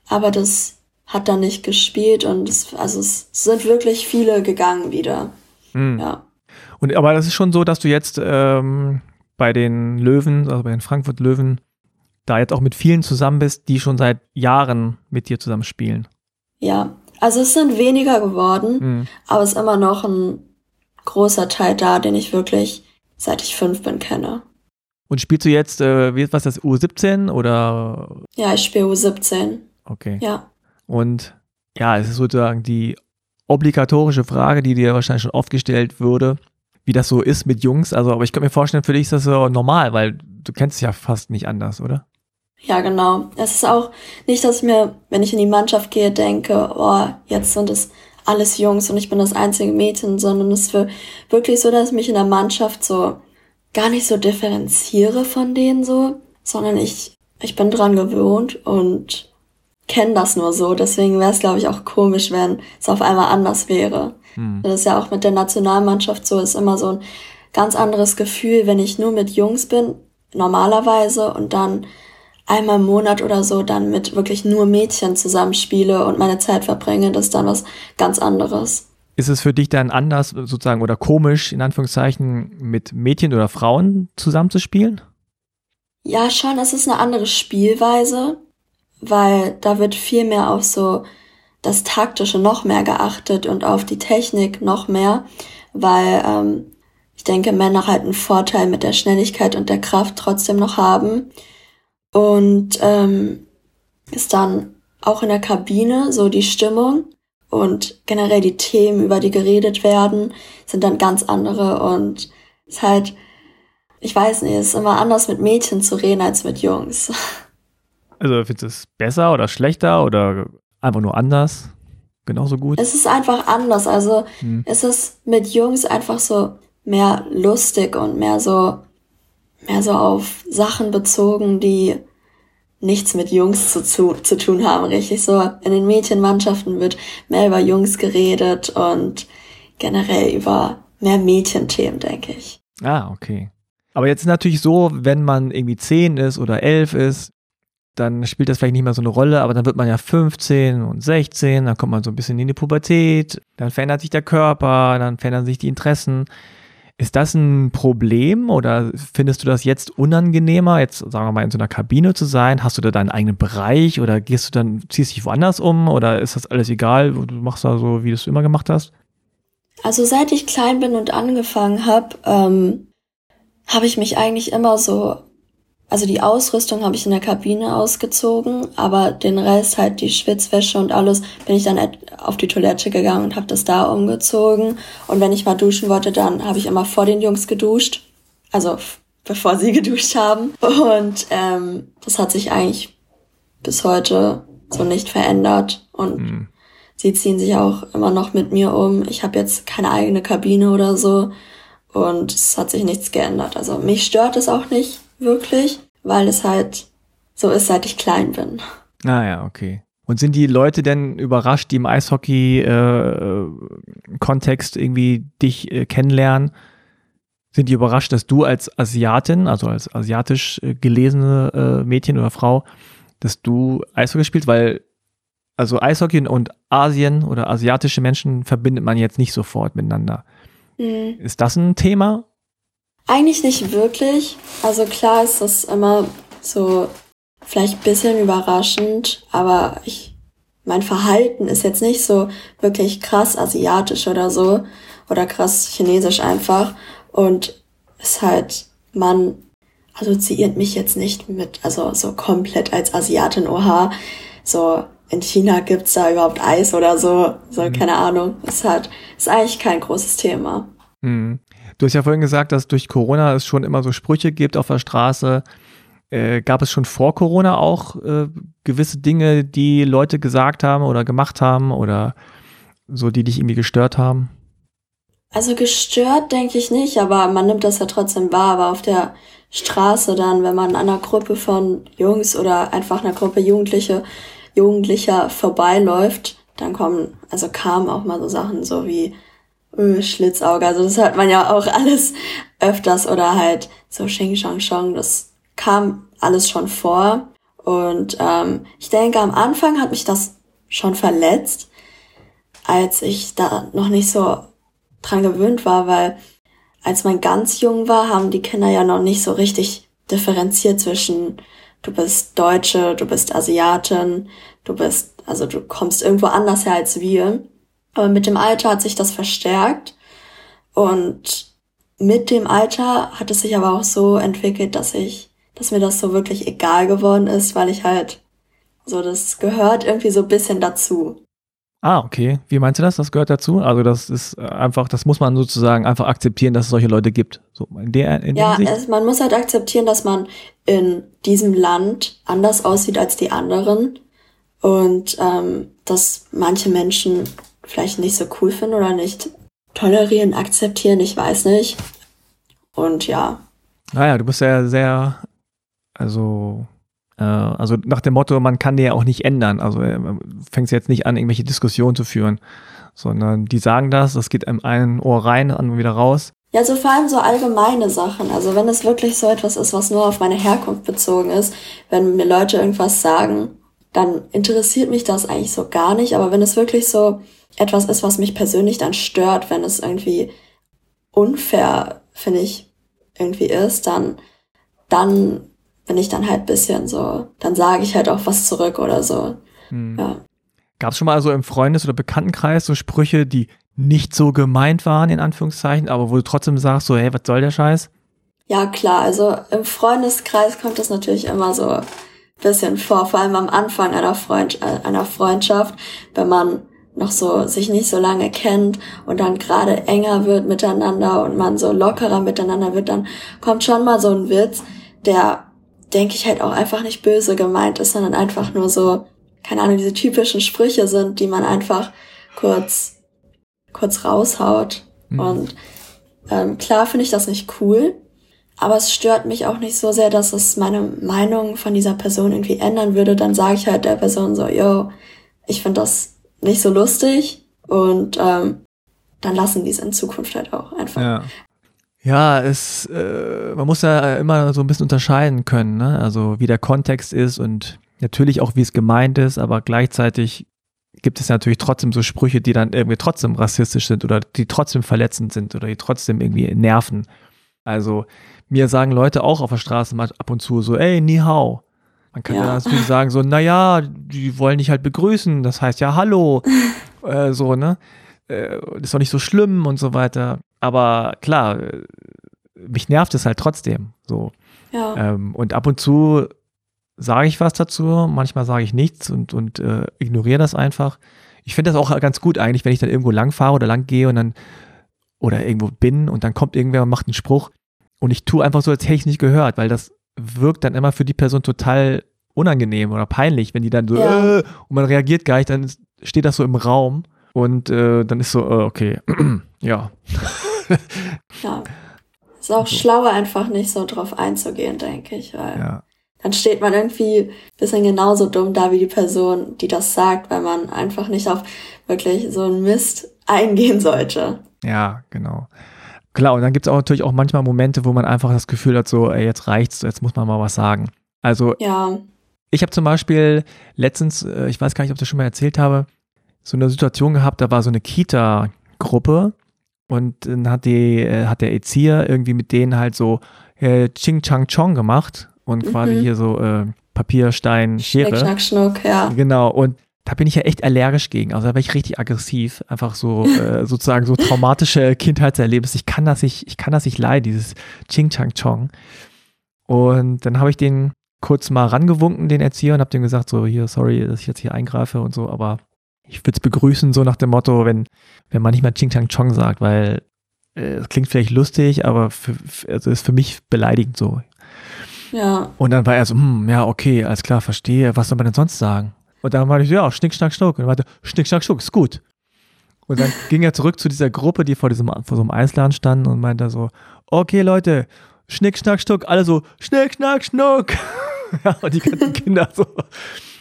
aber das hat dann nicht gespielt und es, also es sind wirklich viele gegangen wieder. Hm. Ja. Und aber das ist schon so, dass du jetzt ähm, bei den Löwen, also bei den Frankfurt Löwen, da jetzt auch mit vielen zusammen bist, die schon seit Jahren mit dir zusammen spielen. Ja, also es sind weniger geworden, hm. aber es ist immer noch ein großer Teil da, den ich wirklich seit ich fünf bin, kenne. Und spielst du jetzt, äh, wie ist was das, U17 oder? Ja, ich spiele U17. Okay. Ja. Und ja, es ist sozusagen die obligatorische Frage, die dir wahrscheinlich schon oft gestellt würde, wie das so ist mit Jungs. Also, aber ich könnte mir vorstellen, für dich ist das so normal, weil du kennst es ja fast nicht anders, oder? Ja, genau. Es ist auch nicht, dass ich mir, wenn ich in die Mannschaft gehe, denke, oh, jetzt sind es alles Jungs und ich bin das einzige Mädchen, sondern es ist wirklich so, dass ich mich in der Mannschaft so gar nicht so differenziere von denen so, sondern ich, ich bin dran gewohnt und kenne das nur so. Deswegen wäre es, glaube ich, auch komisch, wenn es auf einmal anders wäre. Hm. Das ist ja auch mit der Nationalmannschaft so, ist immer so ein ganz anderes Gefühl, wenn ich nur mit Jungs bin, normalerweise, und dann einmal im Monat oder so dann mit wirklich nur Mädchen zusammenspiele und meine Zeit verbringe, das ist dann was ganz anderes. Ist es für dich dann anders sozusagen oder komisch, in Anführungszeichen, mit Mädchen oder Frauen zusammenzuspielen? Ja, schon, es ist eine andere Spielweise, weil da wird viel mehr auf so das Taktische noch mehr geachtet und auf die Technik noch mehr, weil ähm, ich denke, Männer halt einen Vorteil mit der Schnelligkeit und der Kraft trotzdem noch haben und ähm, ist dann auch in der Kabine so die Stimmung und generell die Themen, über die geredet werden, sind dann ganz andere und ist halt, ich weiß nicht, es ist immer anders mit Mädchen zu reden als mit Jungs. *laughs* Also findest du es besser oder schlechter oder einfach nur anders? Genauso gut? Es ist einfach anders. Also hm. es ist mit Jungs einfach so mehr lustig und mehr so mehr so auf Sachen bezogen, die nichts mit Jungs zu, zu, zu tun haben, richtig so. In den Mädchenmannschaften wird mehr über Jungs geredet und generell über mehr Mädchenthemen, denke ich. Ah, okay. Aber jetzt ist natürlich so, wenn man irgendwie zehn ist oder elf ist, dann spielt das vielleicht nicht mehr so eine Rolle, aber dann wird man ja 15 und 16, dann kommt man so ein bisschen in die Pubertät, dann verändert sich der Körper, dann verändern sich die Interessen. Ist das ein Problem oder findest du das jetzt unangenehmer, jetzt sagen wir mal in so einer Kabine zu sein? Hast du da deinen eigenen Bereich oder gehst du dann, ziehst dich woanders um oder ist das alles egal? Du machst da so, wie du es immer gemacht hast? Also seit ich klein bin und angefangen habe, ähm, habe ich mich eigentlich immer so also die Ausrüstung habe ich in der Kabine ausgezogen, aber den Rest, halt die Schwitzwäsche und alles, bin ich dann auf die Toilette gegangen und habe das da umgezogen. Und wenn ich mal duschen wollte, dann habe ich immer vor den Jungs geduscht. Also bevor sie *laughs* geduscht haben. Und ähm, das hat sich eigentlich bis heute so nicht verändert. Und mhm. sie ziehen sich auch immer noch mit mir um. Ich habe jetzt keine eigene Kabine oder so. Und es hat sich nichts geändert. Also mich stört es auch nicht wirklich, weil es halt so ist, seit ich klein bin. Ah ja, okay. Und sind die Leute denn überrascht, die im Eishockey-Kontext äh, irgendwie dich äh, kennenlernen? Sind die überrascht, dass du als Asiatin, also als asiatisch äh, gelesene äh, Mädchen oder Frau, dass du Eishockey spielst? Weil, also Eishockey und Asien oder asiatische Menschen verbindet man jetzt nicht sofort miteinander. Mhm. Ist das ein Thema? Eigentlich nicht wirklich. Also klar ist das immer so vielleicht ein bisschen überraschend, aber ich, mein Verhalten ist jetzt nicht so wirklich krass asiatisch oder so oder krass chinesisch einfach und ist halt, man assoziiert mich jetzt nicht mit, also so komplett als Asiatin, oha, so in China gibt's da überhaupt Eis oder so, so mhm. keine Ahnung. Ist halt, ist eigentlich kein großes Thema. Mhm. Du hast ja vorhin gesagt, dass durch Corona es schon immer so Sprüche gibt auf der Straße. Äh, gab es schon vor Corona auch äh, gewisse Dinge, die Leute gesagt haben oder gemacht haben oder so, die dich irgendwie gestört haben? Also gestört denke ich nicht, aber man nimmt das ja trotzdem wahr. Aber auf der Straße dann, wenn man an einer Gruppe von Jungs oder einfach einer Gruppe Jugendliche, Jugendlicher vorbeiläuft, dann kommen, also kamen auch mal so Sachen so wie, öh, Schlitzauge. Also das hört man ja auch *laughs* alles öfters oder halt so Xing Shang Shang. Das kam alles schon vor. Und ähm, ich denke, am Anfang hat mich das schon verletzt, als ich da noch nicht so dran gewöhnt war, weil als man ganz jung war, haben die Kinder ja noch nicht so richtig differenziert zwischen du bist Deutsche, du bist Asiatin, du bist, also du kommst irgendwo anders her als wir. Aber mit dem Alter hat sich das verstärkt und mit dem Alter hat es sich aber auch so entwickelt, dass ich, dass mir das so wirklich egal geworden ist, weil ich halt so, das gehört irgendwie so ein bisschen dazu. Ah, okay. Wie meinst du das? Das gehört dazu? Also das ist einfach, das muss man sozusagen einfach akzeptieren, dass es solche Leute gibt. So in der, in ja, es, man muss halt akzeptieren, dass man in diesem Land anders aussieht als die anderen und ähm, dass manche Menschen vielleicht nicht so cool finden oder nicht tolerieren, akzeptieren, ich weiß nicht. Und ja. Naja, du bist ja sehr, also, äh, also nach dem Motto, man kann dir ja auch nicht ändern. Also äh, fängst jetzt nicht an, irgendwelche Diskussionen zu führen, sondern die sagen das, das geht im einen Ohr rein, anderen wieder raus. Ja, so vor allem so allgemeine Sachen. Also wenn es wirklich so etwas ist, was nur auf meine Herkunft bezogen ist, wenn mir Leute irgendwas sagen, dann interessiert mich das eigentlich so gar nicht. Aber wenn es wirklich so etwas ist, was mich persönlich dann stört, wenn es irgendwie unfair, finde ich, irgendwie ist, dann, dann bin ich dann halt bisschen so, dann sage ich halt auch was zurück oder so. Hm. Ja. Gab es schon mal so im Freundes- oder Bekanntenkreis so Sprüche, die nicht so gemeint waren, in Anführungszeichen, aber wo du trotzdem sagst, so, hey, was soll der Scheiß? Ja, klar, also im Freundeskreis kommt das natürlich immer so ein bisschen vor, vor allem am Anfang einer, Freund, einer Freundschaft, wenn man noch so sich nicht so lange kennt und dann gerade enger wird miteinander und man so lockerer miteinander wird, dann kommt schon mal so ein Witz, der, denke ich, halt auch einfach nicht böse gemeint ist, sondern einfach nur so, keine Ahnung, diese typischen Sprüche sind, die man einfach kurz, kurz raushaut. Mhm. Und ähm, klar finde ich das nicht cool, aber es stört mich auch nicht so sehr, dass es meine Meinung von dieser Person irgendwie ändern würde. Dann sage ich halt der Person so, yo, ich finde das nicht so lustig und ähm, dann lassen die es in Zukunft halt auch einfach. Ja. Ja, es, äh, man muss ja immer so ein bisschen unterscheiden können, ne? Also wie der Kontext ist und natürlich auch, wie es gemeint ist, aber gleichzeitig gibt es natürlich trotzdem so Sprüche, die dann irgendwie trotzdem rassistisch sind oder die trotzdem verletzend sind oder die trotzdem irgendwie nerven. Also mir sagen Leute auch auf der Straße mal ab und zu so, ey, ni hao. Man kann ja, ja natürlich sagen so, naja, die wollen dich halt begrüßen, das heißt ja Hallo, *laughs* äh, so, ne? Äh, ist doch nicht so schlimm und so weiter. Aber klar, äh, mich nervt es halt trotzdem, so. Ja. Ähm, und ab und zu sage ich was dazu, manchmal sage ich nichts und, und äh, ignoriere das einfach. Ich finde das auch ganz gut eigentlich, wenn ich dann irgendwo lang fahre oder lang gehe und dann oder irgendwo bin und dann kommt irgendwer und macht einen Spruch und ich tue einfach so, als hätte ich nicht gehört, weil das wirkt dann immer für die Person total unangenehm oder peinlich, wenn die dann so ja. äh, und man reagiert gar nicht, dann steht das so im Raum und äh, dann ist so, äh, okay, *clears throat* ja. ja. Ist auch so. schlauer, einfach nicht so drauf einzugehen, denke ich, weil ja. dann steht man irgendwie ein bisschen genauso dumm da wie die Person, die das sagt, weil man einfach nicht auf wirklich so einen Mist eingehen sollte. Ja, genau. Klar, und dann gibt es auch natürlich auch manchmal Momente, wo man einfach das Gefühl hat, so, ey, jetzt reicht's, jetzt muss man mal was sagen. Also, ja. ich habe zum Beispiel letztens, äh, ich weiß gar nicht, ob ich das schon mal erzählt habe, so eine Situation gehabt, da war so eine Kita-Gruppe und dann hat, die, äh, hat der Erzieher irgendwie mit denen halt so äh, Ching Chang Chong gemacht und quasi mhm. hier so äh, Papier, Stein, Schere. Schnick, schnack, schnuck, ja. Genau, und da bin ich ja echt allergisch gegen. Also da war ich richtig aggressiv. Einfach so, *laughs* äh, sozusagen so traumatische Kindheitserlebnisse. Ich kann das nicht, ich kann das nicht leiden, dieses Ching Chang Chong. Und dann habe ich den kurz mal rangewunken, den Erzieher, und habe dem gesagt, so hier, sorry, dass ich jetzt hier eingreife und so, aber ich würde es begrüßen, so nach dem Motto, wenn, wenn man nicht mal Ching Chang Chong sagt, weil äh, es äh, klingt vielleicht lustig, aber für, also ist für mich beleidigend so. Ja. Und dann war er so, hm, ja, okay, alles klar, verstehe. Was soll man denn sonst sagen? Und dann meinte ich, ja, Schnick, Schnack, Schnuck. Und er meinte, Schnick, Schnack, Schnuck, ist gut. Und dann *laughs* ging er zurück zu dieser Gruppe, die vor diesem vor so einem Eisladen standen und meinte so, okay, Leute, Schnick, Schnack, Schnuck, alle so, Schnick, Schnack, Schnuck. *laughs* ja, und die ganzen *laughs* Kinder so.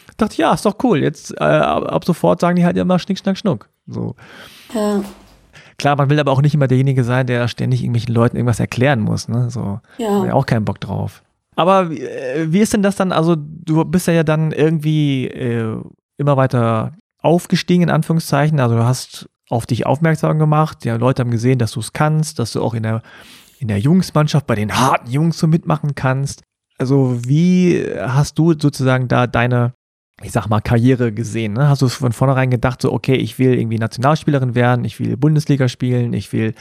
Ich dachte, ja, ist doch cool. Jetzt äh, ab sofort sagen die halt immer Schnick, Schnack, Schnuck. So. Ja. Klar, man will aber auch nicht immer derjenige sein, der ständig irgendwelchen Leuten irgendwas erklären muss. Ne? So, ja. ja auch keinen Bock drauf. Aber äh, wie ist denn das dann? Also, du bist ja dann irgendwie äh, immer weiter aufgestiegen, in Anführungszeichen. Also, du hast auf dich aufmerksam gemacht. Ja, Leute haben gesehen, dass du es kannst, dass du auch in der, in der Jungsmannschaft bei den harten Jungs so mitmachen kannst. Also, wie hast du sozusagen da deine, ich sag mal, Karriere gesehen? Ne? Hast du von vornherein gedacht, so, okay, ich will irgendwie Nationalspielerin werden, ich will Bundesliga spielen, ich will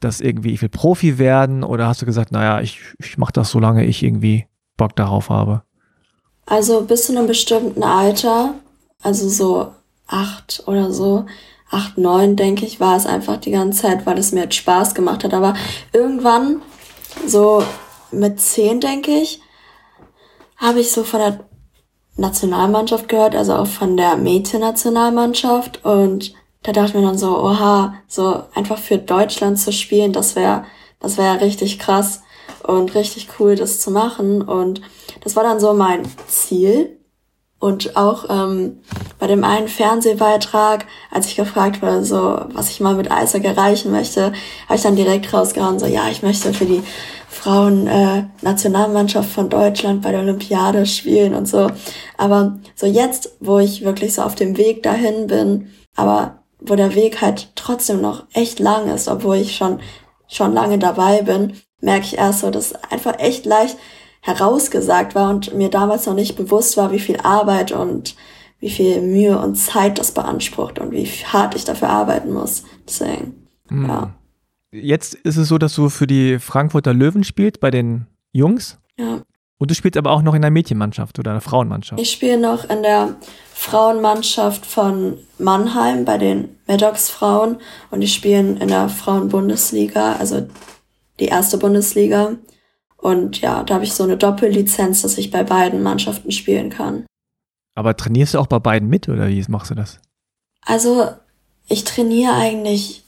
das irgendwie, ich will Profi werden oder hast du gesagt, naja, ich, ich mache das, solange ich irgendwie Bock darauf habe? Also bis zu einem bestimmten Alter, also so acht oder so, acht, neun, denke ich, war es einfach die ganze Zeit, weil es mir jetzt Spaß gemacht hat. Aber irgendwann, so mit zehn, denke ich, habe ich so von der Nationalmannschaft gehört, also auch von der Mädchennationalmannschaft und da dachte mir dann so, oha, so einfach für Deutschland zu spielen, das wäre, das wäre richtig krass und richtig cool, das zu machen. Und das war dann so mein Ziel. Und auch ähm, bei dem einen Fernsehbeitrag, als ich gefragt wurde, so was ich mal mit Eishockey erreichen möchte, habe ich dann direkt rausgehauen, so ja, ich möchte für die Frauen äh, von Deutschland bei der Olympiade spielen und so. Aber so jetzt, wo ich wirklich so auf dem Weg dahin bin, aber wo der Weg halt trotzdem noch echt lang ist, obwohl ich schon, schon lange dabei bin, merke ich erst so, dass einfach echt leicht herausgesagt war und mir damals noch nicht bewusst war, wie viel Arbeit und wie viel Mühe und Zeit das beansprucht und wie hart ich dafür arbeiten muss. Deswegen, hm. ja. Jetzt ist es so, dass du für die Frankfurter Löwen spielst, bei den Jungs. Ja. Und du spielst aber auch noch in der Mädchenmannschaft oder einer Frauenmannschaft. Ich spiele noch in der Frauenmannschaft von Mannheim bei den Maddox Frauen und die spielen in der Frauenbundesliga, also die erste Bundesliga. Und ja, da habe ich so eine Doppellizenz, dass ich bei beiden Mannschaften spielen kann. Aber trainierst du auch bei beiden mit oder wie machst du das? Also ich trainiere eigentlich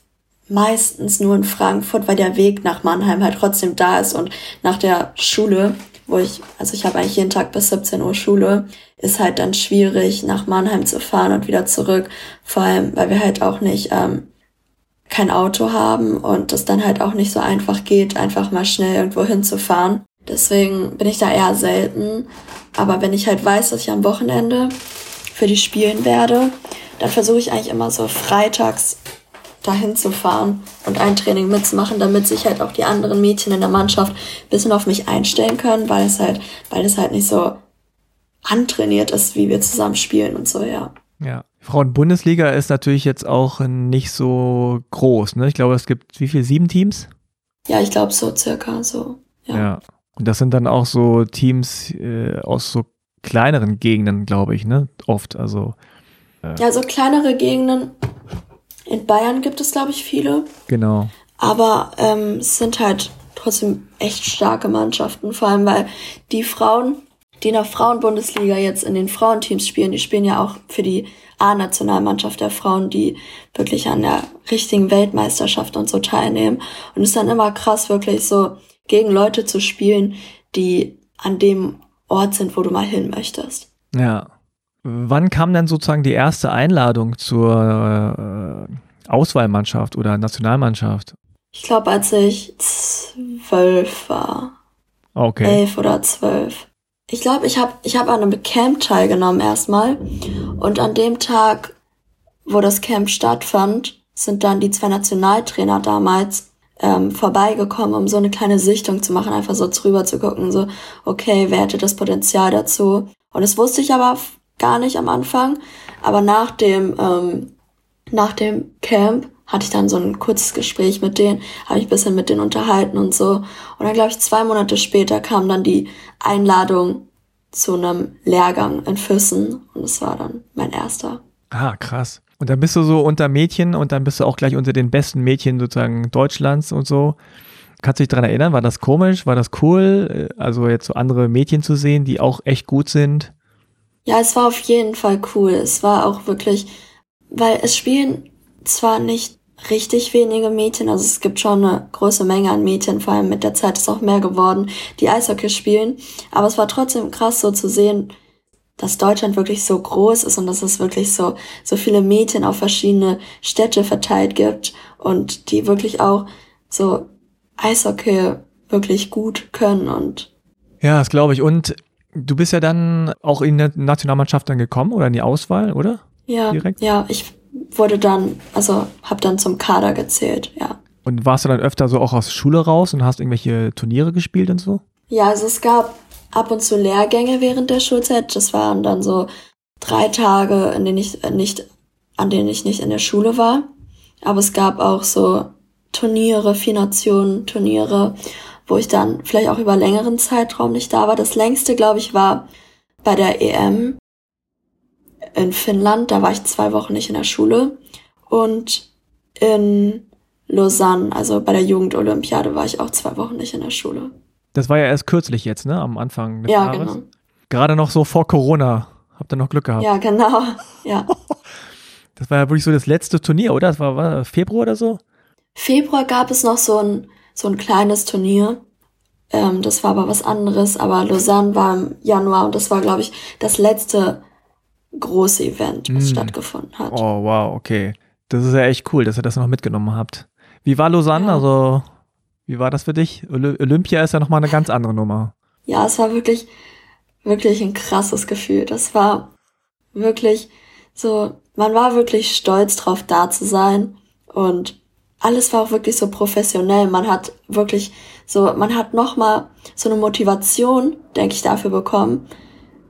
meistens nur in Frankfurt, weil der Weg nach Mannheim halt trotzdem da ist und nach der Schule wo ich, also ich habe eigentlich jeden Tag bis 17 Uhr Schule, ist halt dann schwierig, nach Mannheim zu fahren und wieder zurück. Vor allem, weil wir halt auch nicht, ähm, kein Auto haben und es dann halt auch nicht so einfach geht, einfach mal schnell irgendwo hinzufahren. Deswegen bin ich da eher selten. Aber wenn ich halt weiß, dass ich am Wochenende für die spielen werde, dann versuche ich eigentlich immer so freitags dahin zu fahren und ein Training mitzumachen, damit sich halt auch die anderen Mädchen in der Mannschaft ein bisschen auf mich einstellen können, weil es halt, weil es halt nicht so antrainiert ist, wie wir zusammen spielen und so, ja. Ja. Frauen-Bundesliga ist natürlich jetzt auch nicht so groß, ne? Ich glaube, es gibt wie viel? Sieben Teams? Ja, ich glaube so circa so. Ja. ja. Und das sind dann auch so Teams äh, aus so kleineren Gegenden, glaube ich, ne? Oft. Also. Äh. Ja, so kleinere Gegenden. In Bayern gibt es, glaube ich, viele. Genau. Aber ähm, es sind halt trotzdem echt starke Mannschaften, vor allem weil die Frauen, die in der Frauenbundesliga jetzt in den Frauenteams spielen, die spielen ja auch für die A-Nationalmannschaft der Frauen, die wirklich an der richtigen Weltmeisterschaft und so teilnehmen. Und es ist dann immer krass, wirklich so gegen Leute zu spielen, die an dem Ort sind, wo du mal hin möchtest. Ja. Wann kam denn sozusagen die erste Einladung zur äh, Auswahlmannschaft oder Nationalmannschaft? Ich glaube, als ich zwölf war. Okay. Elf oder zwölf. Ich glaube, ich habe ich hab an einem Camp teilgenommen erstmal. Und an dem Tag, wo das Camp stattfand, sind dann die zwei Nationaltrainer damals ähm, vorbeigekommen, um so eine kleine Sichtung zu machen, einfach so drüber zu gucken, so, okay, wer hätte das Potenzial dazu? Und das wusste ich aber gar nicht am Anfang. Aber nach dem, ähm, nach dem Camp hatte ich dann so ein kurzes Gespräch mit denen, habe ich ein bisschen mit denen unterhalten und so. Und dann, glaube ich, zwei Monate später kam dann die Einladung zu einem Lehrgang in Füssen und es war dann mein erster. Ah, krass. Und dann bist du so unter Mädchen und dann bist du auch gleich unter den besten Mädchen sozusagen Deutschlands und so. Kannst du dich daran erinnern? War das komisch? War das cool? Also jetzt so andere Mädchen zu sehen, die auch echt gut sind? Ja, es war auf jeden Fall cool. Es war auch wirklich, weil es spielen zwar nicht richtig wenige Mädchen, also es gibt schon eine große Menge an Mädchen, vor allem mit der Zeit ist auch mehr geworden, die Eishockey spielen. Aber es war trotzdem krass so zu sehen, dass Deutschland wirklich so groß ist und dass es wirklich so, so viele Mädchen auf verschiedene Städte verteilt gibt und die wirklich auch so Eishockey wirklich gut können und. Ja, das glaube ich. Und du bist ja dann auch in der Nationalmannschaft dann gekommen oder in die Auswahl, oder? Ja, Direkt? ja, ich wurde dann, also habe dann zum Kader gezählt, ja. Und warst du dann öfter so auch aus Schule raus und hast irgendwelche Turniere gespielt und so? Ja, also es gab ab und zu Lehrgänge während der Schulzeit. Das waren dann so drei Tage, in denen ich nicht, an denen ich nicht in der Schule war. Aber es gab auch so Turniere, Vier Turniere, wo ich dann vielleicht auch über längeren Zeitraum nicht da war. Das längste, glaube ich, war bei der EM in Finnland. Da war ich zwei Wochen nicht in der Schule. Und in Lausanne, also bei der Jugendolympiade, war ich auch zwei Wochen nicht in der Schule. Das war ja erst kürzlich jetzt, ne? Am Anfang des ja, Jahres. Genau. Gerade noch so vor Corona. Habt ihr noch Glück gehabt? Ja, genau. *laughs* Ja. das war ja wirklich so das letzte Turnier, oder? Das war, war Februar oder so? Februar gab es noch so ein, so ein kleines Turnier. Ähm, das war aber was anderes. Aber Lausanne war im Januar und das war, glaube ich, das letzte große Event, was mm. stattgefunden hat. Oh, wow, okay. Das ist ja echt cool, dass ihr das noch mitgenommen habt. Wie war Lausanne? Ja. Also wie war das für dich? Olympia ist ja nochmal eine ganz andere Nummer. Ja, es war wirklich, wirklich ein krasses Gefühl. Das war wirklich so, man war wirklich stolz drauf, da zu sein. Und alles war auch wirklich so professionell. Man hat wirklich so, man hat nochmal so eine Motivation, denke ich, dafür bekommen,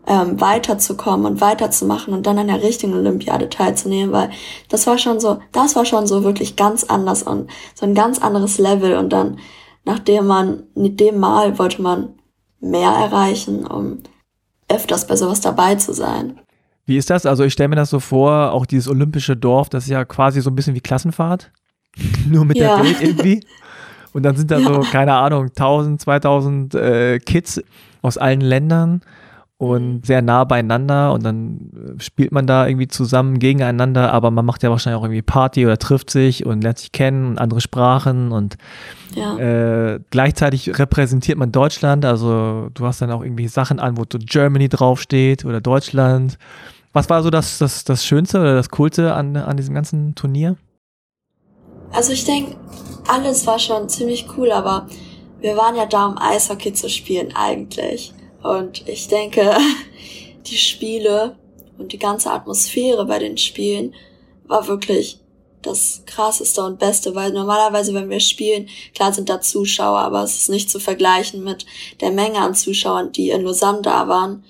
ähm, weiterzukommen und weiterzumachen und dann an der richtigen Olympiade teilzunehmen, weil das war schon so, das war schon so wirklich ganz anders und so ein ganz anderes Level und dann, nachdem man, mit dem Mal wollte man mehr erreichen, um öfters bei sowas dabei zu sein. Wie ist das? Also ich stelle mir das so vor, auch dieses olympische Dorf, das ist ja quasi so ein bisschen wie Klassenfahrt, *laughs* nur mit ja. der Welt irgendwie. Und dann sind da so, keine Ahnung, 1000, 2000 äh, Kids aus allen Ländern und sehr nah beieinander und dann äh, spielt man da irgendwie zusammen gegeneinander, aber man macht ja wahrscheinlich auch irgendwie Party oder trifft sich und lernt sich kennen und andere Sprachen und ja. äh, gleichzeitig repräsentiert man Deutschland, also du hast dann auch irgendwie Sachen an, wo so Germany draufsteht oder Deutschland. Was war so das, das, das Schönste oder das Coolste an, an diesem ganzen Turnier? Also ich denke, alles war schon ziemlich cool, aber wir waren ja da, um Eishockey zu spielen eigentlich. Und ich denke, *laughs* die Spiele und die ganze Atmosphäre bei den Spielen war wirklich das krasseste und beste, weil normalerweise, wenn wir spielen, klar sind da Zuschauer, aber es ist nicht zu vergleichen mit der Menge an Zuschauern, die in Lausanne da waren.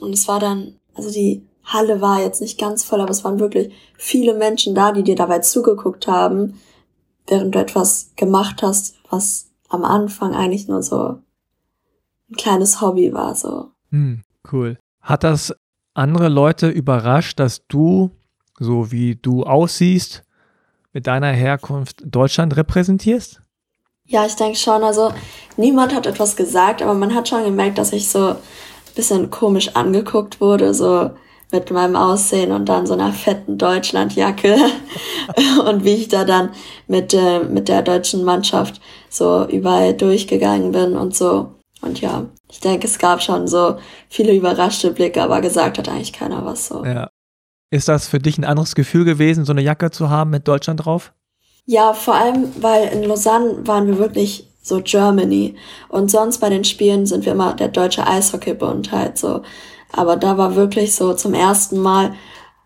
Und es war dann, also die Halle war jetzt nicht ganz voll, aber es waren wirklich viele Menschen da, die dir dabei zugeguckt haben, während du etwas gemacht hast, was am Anfang eigentlich nur so ein kleines Hobby war, so. Hm, cool. Hat das andere Leute überrascht, dass du, so wie du aussiehst, mit deiner Herkunft Deutschland repräsentierst? Ja, ich denke schon. Also niemand hat etwas gesagt, aber man hat schon gemerkt, dass ich so ein bisschen komisch angeguckt wurde, so mit meinem Aussehen und dann so einer fetten Deutschlandjacke *laughs* und wie ich da dann mit, äh, mit der deutschen Mannschaft so überall durchgegangen bin und so. Und ja, ich denke, es gab schon so viele überraschte Blicke, aber gesagt hat eigentlich keiner was so. Ja. Ist das für dich ein anderes Gefühl gewesen, so eine Jacke zu haben mit Deutschland drauf? Ja, vor allem, weil in Lausanne waren wir wirklich so Germany. Und sonst bei den Spielen sind wir immer der deutsche Eishockeybund halt so. Aber da war wirklich so zum ersten Mal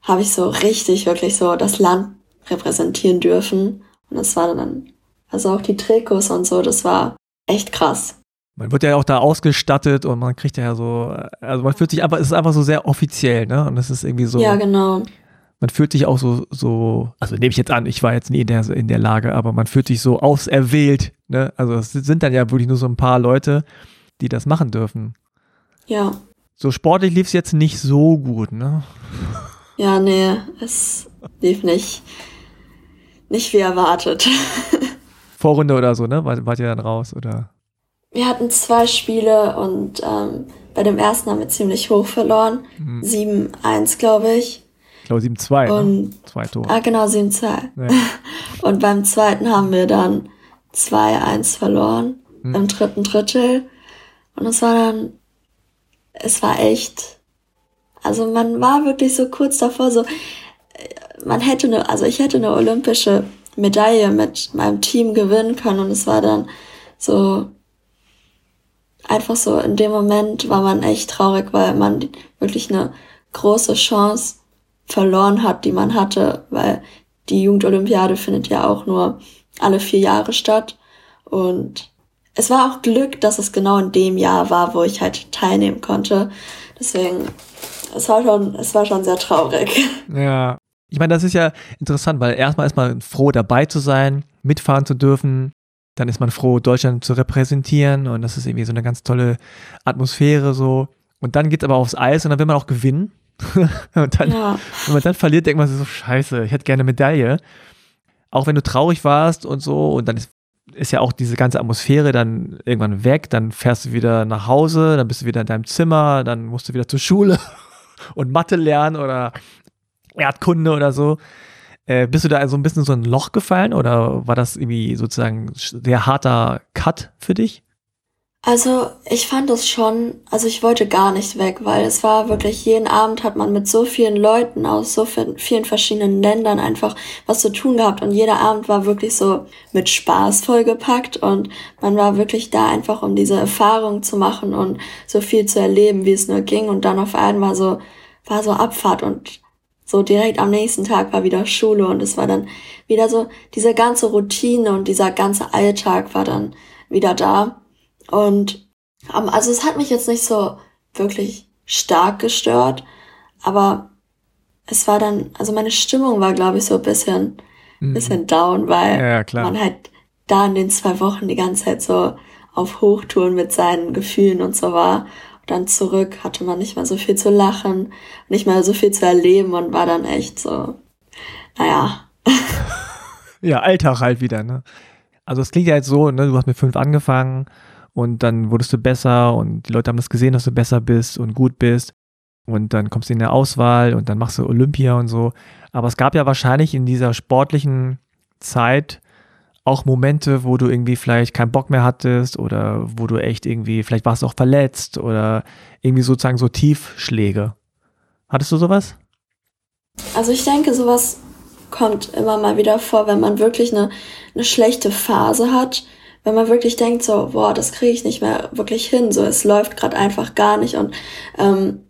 habe ich so richtig, wirklich so das Land repräsentieren dürfen. Und das war dann, also auch die Trikots und so, das war echt krass. Man wird ja auch da ausgestattet und man kriegt ja so, also man fühlt sich einfach, es ist einfach so sehr offiziell, ne? Und es ist irgendwie so. Ja, genau. Man fühlt sich auch so, so, also nehme ich jetzt an, ich war jetzt nie in der, in der Lage, aber man fühlt sich so auserwählt, ne? Also es sind dann ja wirklich nur so ein paar Leute, die das machen dürfen. Ja. So sportlich lief es jetzt nicht so gut, ne? Ja, nee, es lief nicht, nicht wie erwartet. *laughs* Vorrunde oder so, ne? Wart, wart ihr dann raus, oder? Wir hatten zwei Spiele und ähm, bei dem ersten haben wir ziemlich hoch verloren. Mhm. 7-1, glaube ich. Ich glaube 7-2, ne? Zwei Tore. Ah, genau, 7-2. Ja. *laughs* und beim zweiten haben wir dann 2-1 verloren mhm. im dritten Drittel. Und es war dann es war echt, also man war wirklich so kurz davor, so, man hätte eine, also ich hätte eine olympische Medaille mit meinem Team gewinnen können und es war dann so, einfach so, in dem Moment war man echt traurig, weil man wirklich eine große Chance verloren hat, die man hatte, weil die Jugendolympiade findet ja auch nur alle vier Jahre statt und es war auch Glück, dass es genau in dem Jahr war, wo ich halt teilnehmen konnte. Deswegen, es war schon, es war schon sehr traurig. *laughs* Ja. Ich meine, das ist ja interessant, weil erstmal ist man froh, dabei zu sein, mitfahren zu dürfen. Dann ist man froh, Deutschland zu repräsentieren und das ist irgendwie so eine ganz tolle Atmosphäre so. Und dann geht es aber aufs Eis und dann will man auch gewinnen. *laughs* und dann, ja. wenn man dann verliert, denkt man sich so, scheiße, ich hätte gerne Medaille. Auch wenn du traurig warst und so, und dann ist, ist ja auch diese ganze Atmosphäre dann irgendwann weg, dann fährst du wieder nach Hause, dann bist du wieder in deinem Zimmer, dann musst du wieder zur Schule *laughs* und Mathe lernen oder Erdkunde oder so. Äh, bist du da so ein bisschen so ein Loch gefallen oder war das irgendwie sozusagen sehr harter Cut für dich? Also ich fand es schon, also ich wollte gar nicht weg, weil es war wirklich, jeden Abend hat man mit so vielen Leuten aus so vielen verschiedenen Ländern einfach was zu tun gehabt und jeder Abend war wirklich so mit Spaß vollgepackt und man war wirklich da einfach, um diese Erfahrung zu machen und so viel zu erleben, wie es nur ging und dann auf einmal so, war so Abfahrt und so direkt am nächsten Tag war wieder Schule und es war dann wieder so, diese ganze Routine und dieser ganze Alltag war dann wieder da. Und um, also es hat mich jetzt nicht so wirklich stark gestört, aber es war dann, also meine Stimmung war, glaube ich, so ein bisschen, mhm. bisschen down, weil ja, man halt da in den zwei Wochen die ganze Zeit so auf Hochtouren mit seinen Gefühlen und so war. Und dann zurück hatte man nicht mehr so viel zu lachen, nicht mehr so viel zu erleben und war dann echt so, naja. *laughs* ja, Alltag halt wieder, ne? Also es klingt ja jetzt so, ne, du hast mit fünf angefangen, und dann wurdest du besser und die Leute haben das gesehen, dass du besser bist und gut bist und dann kommst du in der Auswahl und dann machst du Olympia und so. Aber es gab ja wahrscheinlich in dieser sportlichen Zeit auch Momente, wo du irgendwie vielleicht keinen Bock mehr hattest oder wo du echt irgendwie, vielleicht warst du auch verletzt oder irgendwie sozusagen so Tiefschläge. Hattest du sowas? Also ich denke, sowas kommt immer mal wieder vor, wenn man wirklich eine, eine schlechte Phase hat, wenn man wirklich denkt so, boah, das kriege ich nicht mehr wirklich hin, so es läuft gerade einfach gar nicht und ähm,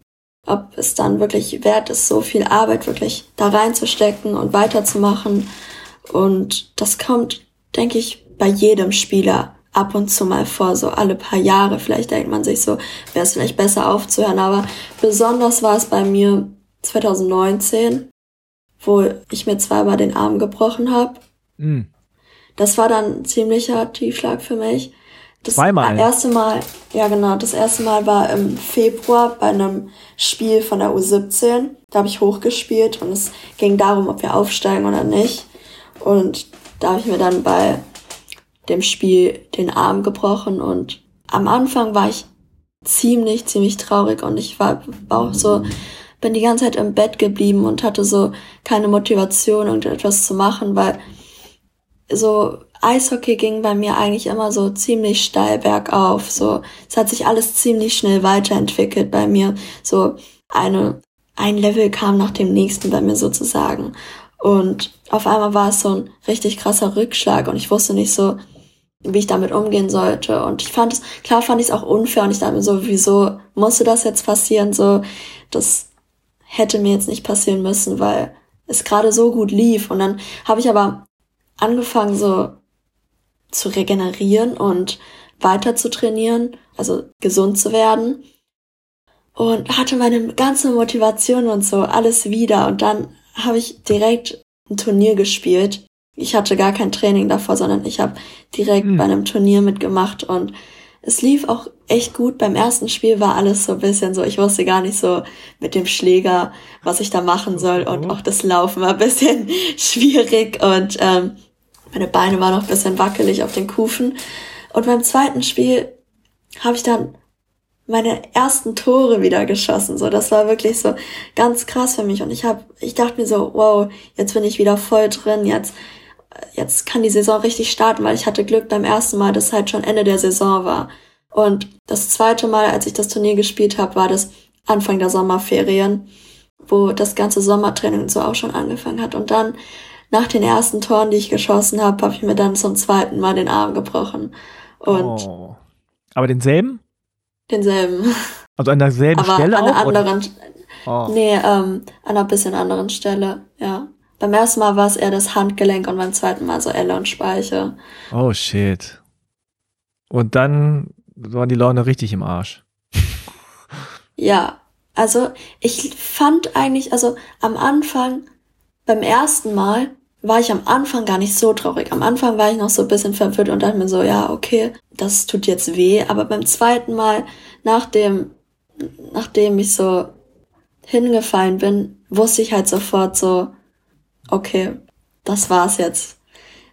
ob es dann wirklich wert ist, so viel Arbeit wirklich da reinzustecken und weiterzumachen. Und das kommt, denke ich, bei jedem Spieler ab und zu mal vor, so alle paar Jahre. Vielleicht denkt man sich so, wäre es vielleicht besser aufzuhören. Aber besonders war es bei mir 2019, wo ich mir zweimal den Arm gebrochen habe. Mm. Das war dann ein ziemlicher Tiefschlag für mich. Das Zweimal. erste Mal, ja genau, das erste Mal war im Februar bei einem Spiel von der U17. Da habe ich hochgespielt und es ging darum, ob wir aufsteigen oder nicht. Und da habe ich mir dann bei dem Spiel den Arm gebrochen und am Anfang war ich ziemlich, ziemlich traurig und ich war, auch so, bin die ganze Zeit im Bett geblieben und hatte so keine Motivation, irgendetwas zu machen, weil so Eishockey ging bei mir eigentlich immer so ziemlich steil bergauf. So, es hat sich alles ziemlich schnell weiterentwickelt bei mir. So eine, ein Level kam nach dem nächsten bei mir sozusagen. Und auf einmal war es so ein richtig krasser Rückschlag und ich wusste nicht so, wie ich damit umgehen sollte. Und ich fand es, klar fand ich es auch unfair und ich dachte mir so, wieso musste das jetzt passieren? So, das hätte mir jetzt nicht passieren müssen, weil es gerade so gut lief. Und dann habe ich aber angefangen, so zu regenerieren und weiter zu trainieren, also gesund zu werden. Und hatte meine ganze Motivation und so alles wieder. Und dann habe ich direkt ein Turnier gespielt ich hatte gar kein Training davor, sondern ich habe direkt mhm. bei einem Turnier mitgemacht und es lief auch echt gut. Beim ersten Spiel war alles so ein bisschen so, ich wusste gar nicht so mit dem Schläger, was ich da machen soll und oh. auch das Laufen war ein bisschen *laughs* schwierig und ähm, meine Beine waren noch ein bisschen wackelig auf den Kufen. Und beim zweiten Spiel habe ich dann meine ersten Tore wieder geschossen. So, das war wirklich so ganz krass für mich. Und ich habe, ich dachte mir so, wow, jetzt bin ich wieder voll drin. Jetzt jetzt kann die Saison richtig starten, weil ich hatte Glück beim ersten Mal, dass halt schon Ende der Saison war. Und das zweite Mal, als ich das Turnier gespielt habe, war das Anfang der Sommerferien, wo das ganze Sommertraining so auch schon angefangen hat. Und dann, nach den ersten Toren, die ich geschossen habe, habe ich mir dann zum zweiten Mal den Arm gebrochen. Und oh. Aber denselben? Denselben. Also an derselben Aber Stelle an einer anderen, oh. Nee, ähm, an einer bisschen anderen Stelle, ja. Beim ersten Mal war es eher das Handgelenk und beim zweiten Mal so Elle und Speiche. Oh shit. Und dann waren die Laune richtig im Arsch. ja, also ich fand eigentlich, also am Anfang, beim ersten Mal war ich am Anfang gar nicht so traurig. Am Anfang war ich noch so ein bisschen verwirrt und dachte mir so, ja, okay, das tut jetzt weh. Aber beim zweiten Mal, nachdem, nachdem ich so hingefallen bin, wusste ich halt sofort so, okay, das war's jetzt.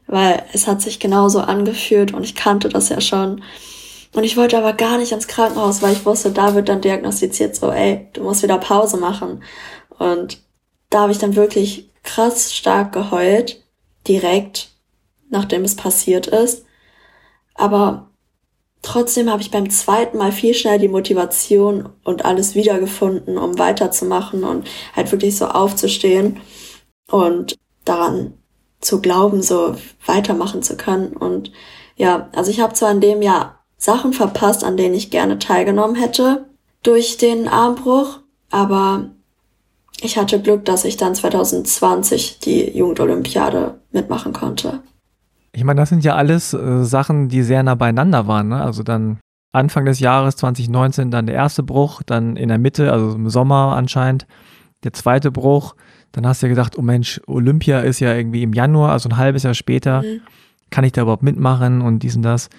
Weil es hat sich genauso angefühlt und ich kannte das ja schon. Und ich wollte aber gar nicht ins Krankenhaus, weil ich wusste, da wird dann diagnostiziert so, ey, du musst wieder Pause machen. Und da habe ich dann wirklich krass stark geheult, direkt, nachdem es passiert ist. Aber trotzdem habe ich beim zweiten Mal viel schneller die Motivation und alles wiedergefunden, um weiterzumachen und halt wirklich so aufzustehen und daran zu glauben, so weitermachen zu können. Und ja, also ich habe zwar in dem Jahr Sachen verpasst, an denen ich gerne teilgenommen hätte durch den Armbruch, aber ich hatte Glück, dass ich dann 2020 die Jugendolympiade mitmachen konnte. Ich meine, das sind ja alles äh, Sachen, die sehr nah beieinander waren. Ne? Also dann Anfang des Jahres 2019 dann der erste Bruch, dann in der Mitte, also im Sommer anscheinend, der zweite Bruch dann hast du ja gedacht, oh Mensch, Olympia ist ja irgendwie im Januar, also ein halbes Jahr später. Mhm. Kann ich da überhaupt mitmachen und dies und das?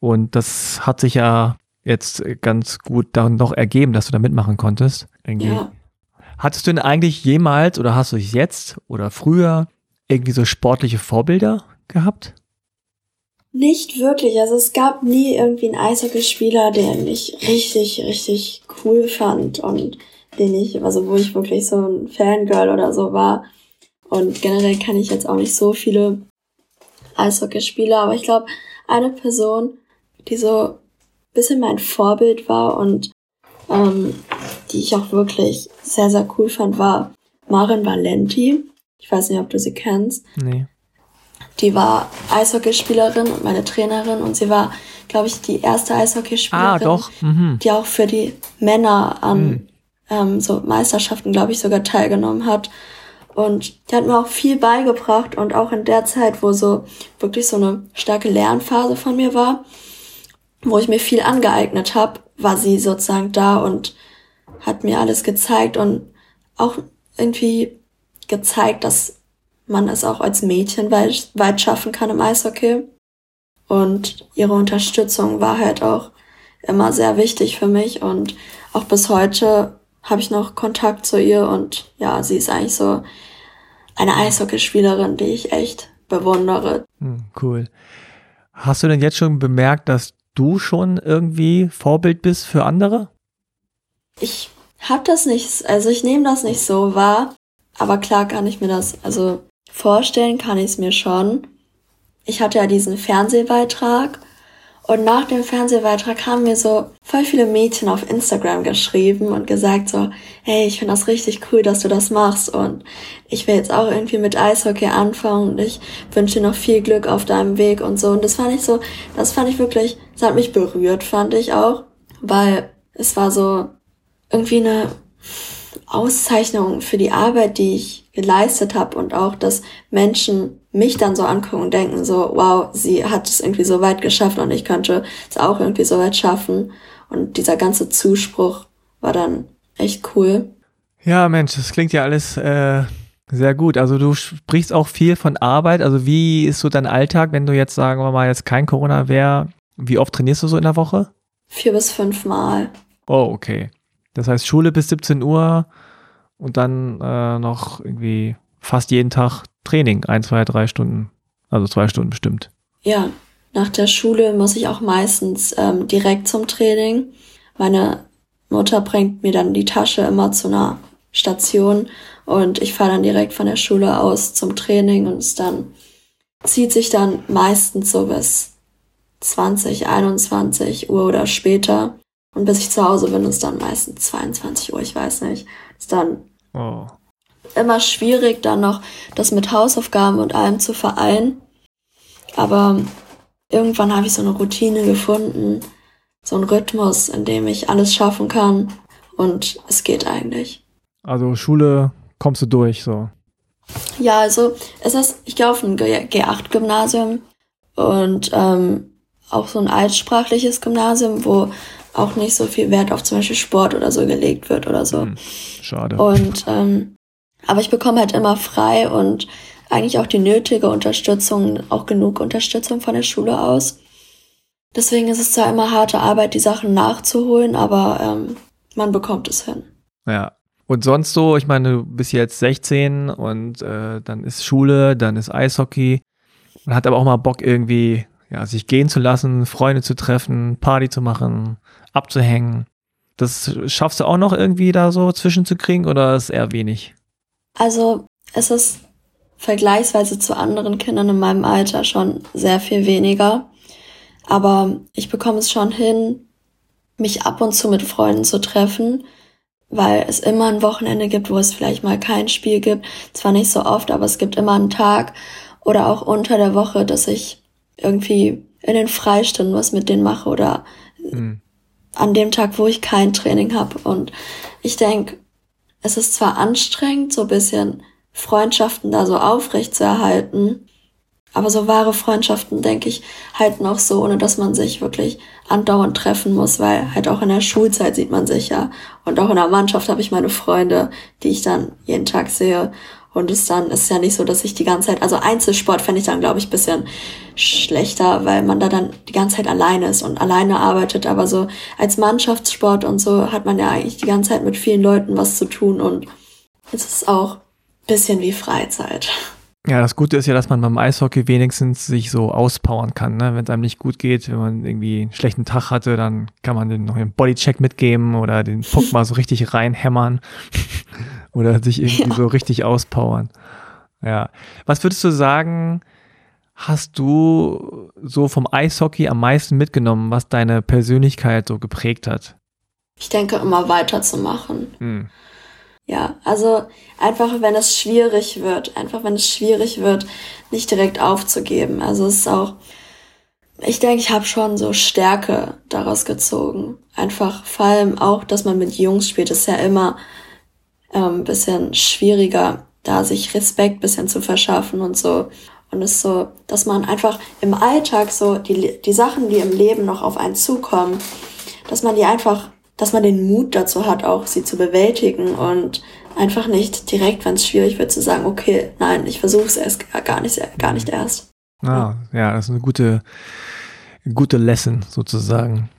Und das hat sich ja jetzt ganz gut dann noch ergeben, dass du da mitmachen konntest. Irgendwie. Ja. Hattest du denn eigentlich jemals oder hast du jetzt oder früher irgendwie so sportliche Vorbilder gehabt? Nicht wirklich. Also es gab nie irgendwie einen Eishockeyspieler, der mich richtig, richtig cool fand und den ich, also wo ich wirklich so ein Fangirl oder so war. Und generell kann ich jetzt auch nicht so viele Eishockeyspieler, aber ich glaube, eine Person, die so ein bisschen mein Vorbild war und ähm, die ich auch wirklich sehr, sehr cool fand, war Marin Valenti. Ich weiß nicht, ob du sie kennst. Nee. Die war Eishockeyspielerin und meine Trainerin und sie war, glaube ich, die erste Eishockeyspielerin, ah. Mhm. die auch für die Männer an mhm. ähm, so Meisterschaften, glaube ich, sogar teilgenommen hat. Und die hat mir auch viel beigebracht und auch in der Zeit, wo so wirklich so eine starke Lernphase von mir war, wo ich mir viel angeeignet habe, war sie sozusagen da und hat mir alles gezeigt und auch irgendwie gezeigt, dass man es auch als Mädchen weit, weit schaffen kann im Eishockey. Und ihre Unterstützung war halt auch immer sehr wichtig für mich und auch bis heute habe ich noch Kontakt zu ihr und ja, sie ist eigentlich so eine Eishockeyspielerin, die ich echt bewundere. Hm, cool. Hast du denn jetzt schon bemerkt, dass du schon irgendwie Vorbild bist für andere? Ich habe das nicht, also ich nehme das nicht so wahr, aber klar kann ich mir das, also vorstellen kann ich es mir schon. Ich hatte ja diesen Fernsehbeitrag und nach dem Fernsehbeitrag haben mir so voll viele Mädchen auf Instagram geschrieben und gesagt so, hey, ich finde das richtig cool, dass du das machst und ich will jetzt auch irgendwie mit Eishockey anfangen und ich wünsche dir noch viel Glück auf deinem Weg und so. Und das fand ich so, das fand ich wirklich, das hat mich berührt, fand ich auch, weil es war so irgendwie eine Auszeichnung für die Arbeit, die ich geleistet habe und auch, dass Menschen mich dann so angucken und denken so, wow, sie hat es irgendwie so weit geschafft und ich könnte es auch irgendwie so weit schaffen. Und dieser ganze Zuspruch war dann echt cool. Ja, Mensch, das klingt ja alles äh, sehr gut. Also du sprichst auch viel von Arbeit. Also wie ist so dein Alltag, wenn du jetzt, sagen wir mal, jetzt kein Corona wäre? Wie oft trainierst du so in der Woche? Vier bis fünf Mal. Oh, okay. Das heißt Schule bis 17 Uhr und dann äh, noch irgendwie fast jeden Tag Training, ein, zwei, drei Stunden, also zwei Stunden bestimmt. Ja, nach der Schule muss ich auch meistens ähm, direkt zum Training. Meine Mutter bringt mir dann die Tasche immer zu einer Station und ich fahre dann direkt von der Schule aus zum Training und es dann zieht sich dann meistens so bis 20, 21 Uhr oder später. Und bis ich zu Hause bin, ist dann meistens 22 Uhr, ich weiß nicht. Ist dann oh. immer schwierig, dann noch das mit Hausaufgaben und allem zu vereinen. Aber irgendwann habe ich so eine Routine gefunden, so einen Rhythmus, in dem ich alles schaffen kann. Und es geht eigentlich. Also Schule kommst du durch, so. Ja, also es ist, ich gehe auf ein G8-Gymnasium und ähm, auch so ein altsprachliches Gymnasium, wo auch nicht so viel Wert auf zum Beispiel Sport oder so gelegt wird oder so. Hm, schade. Und ähm, aber ich bekomme halt immer frei und eigentlich auch die nötige Unterstützung, auch genug Unterstützung von der Schule aus. Deswegen ist es zwar immer harte Arbeit, die Sachen nachzuholen, aber ähm, man bekommt es hin. Ja. Und sonst so, ich meine, du bist jetzt 16 und äh, dann ist Schule, dann ist Eishockey. Man hat aber auch mal Bock irgendwie, ja, sich gehen zu lassen, Freunde zu treffen, Party zu machen, abzuhängen. Das schaffst du auch noch irgendwie da so zwischenzukriegen oder ist eher wenig? Also es ist vergleichsweise zu anderen Kindern in meinem Alter schon sehr viel weniger. Aber ich bekomme es schon hin, mich ab und zu mit Freunden zu treffen, weil es immer ein Wochenende gibt, wo es vielleicht mal kein Spiel gibt. Zwar nicht so oft, aber es gibt immer einen Tag oder auch unter der Woche, dass ich irgendwie in den Freistunden was mit denen mache oder mhm an dem Tag, wo ich kein Training habe. Und ich denke, es ist zwar anstrengend, so bisschen Freundschaften da so aufrecht zu erhalten, aber so wahre Freundschaften, denke ich, halten auch so, ohne dass man sich wirklich andauernd treffen muss, weil halt auch in der Schulzeit sieht man sich ja. Und auch in der Mannschaft habe ich meine Freunde, die ich dann jeden Tag sehe. Und es dann ist ja nicht so, dass ich die ganze Zeit, also Einzelsport fände ich dann, glaube ich, bisschen schlechter, weil man da dann die ganze Zeit alleine ist und alleine arbeitet. Aber so als Mannschaftssport und so hat man ja eigentlich die ganze Zeit mit vielen Leuten was zu tun und es ist auch bisschen wie Freizeit. Ja, das Gute ist ja, dass man beim Eishockey wenigstens sich so auspowern kann. Ne? Wenn es einem nicht gut geht, wenn man irgendwie einen schlechten Tag hatte, dann kann man den noch einen Bodycheck mitgeben oder den Puck *laughs* mal so richtig reinhämmern. Oder sich irgendwie ja. so richtig auspowern. Ja. Was würdest du sagen, hast du so vom Eishockey am meisten mitgenommen, was deine Persönlichkeit so geprägt hat? Ich denke, immer weiterzumachen. Hm. Ja, also einfach, wenn es schwierig wird, einfach wenn es schwierig wird, nicht direkt aufzugeben. Also es ist auch, ich denke, ich habe schon so Stärke daraus gezogen. Einfach vor allem auch, dass man mit Jungs spielt, ist ja immer ähm, bisschen schwieriger, da sich Respekt bisschen zu verschaffen und so. Und es ist so, dass man einfach im Alltag so die, die Sachen, die im Leben noch auf einen zukommen, dass man die einfach, dass man den Mut dazu hat, auch sie zu bewältigen und einfach nicht direkt, wenn es schwierig wird, zu sagen, okay, nein, ich versuche es erst gar nicht, gar nicht erst. Ah, ja, das ist eine gute, gute Lesson sozusagen.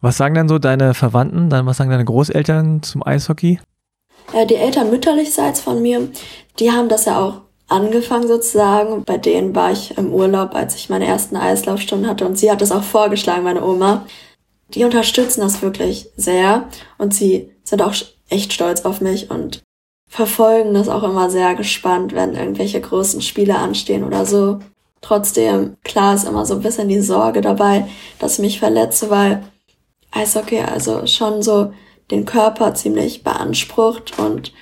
Was sagen dann so deine Verwandten, dann was sagen deine Großeltern zum Eishockey? Ja, die Eltern mütterlichseits von mir, die haben das ja auch angefangen sozusagen. Bei denen war ich im Urlaub, als ich meine ersten Eislaufstunden hatte und sie hat das auch vorgeschlagen, meine Oma. Die unterstützen das wirklich sehr und sie sind auch echt stolz auf mich und verfolgen das auch immer sehr gespannt, wenn irgendwelche großen Spiele anstehen oder so. Trotzdem, klar ist immer so ein bisschen die Sorge dabei, dass ich mich verletze, weil Eishockey also schon so den Körper ziemlich beansprucht und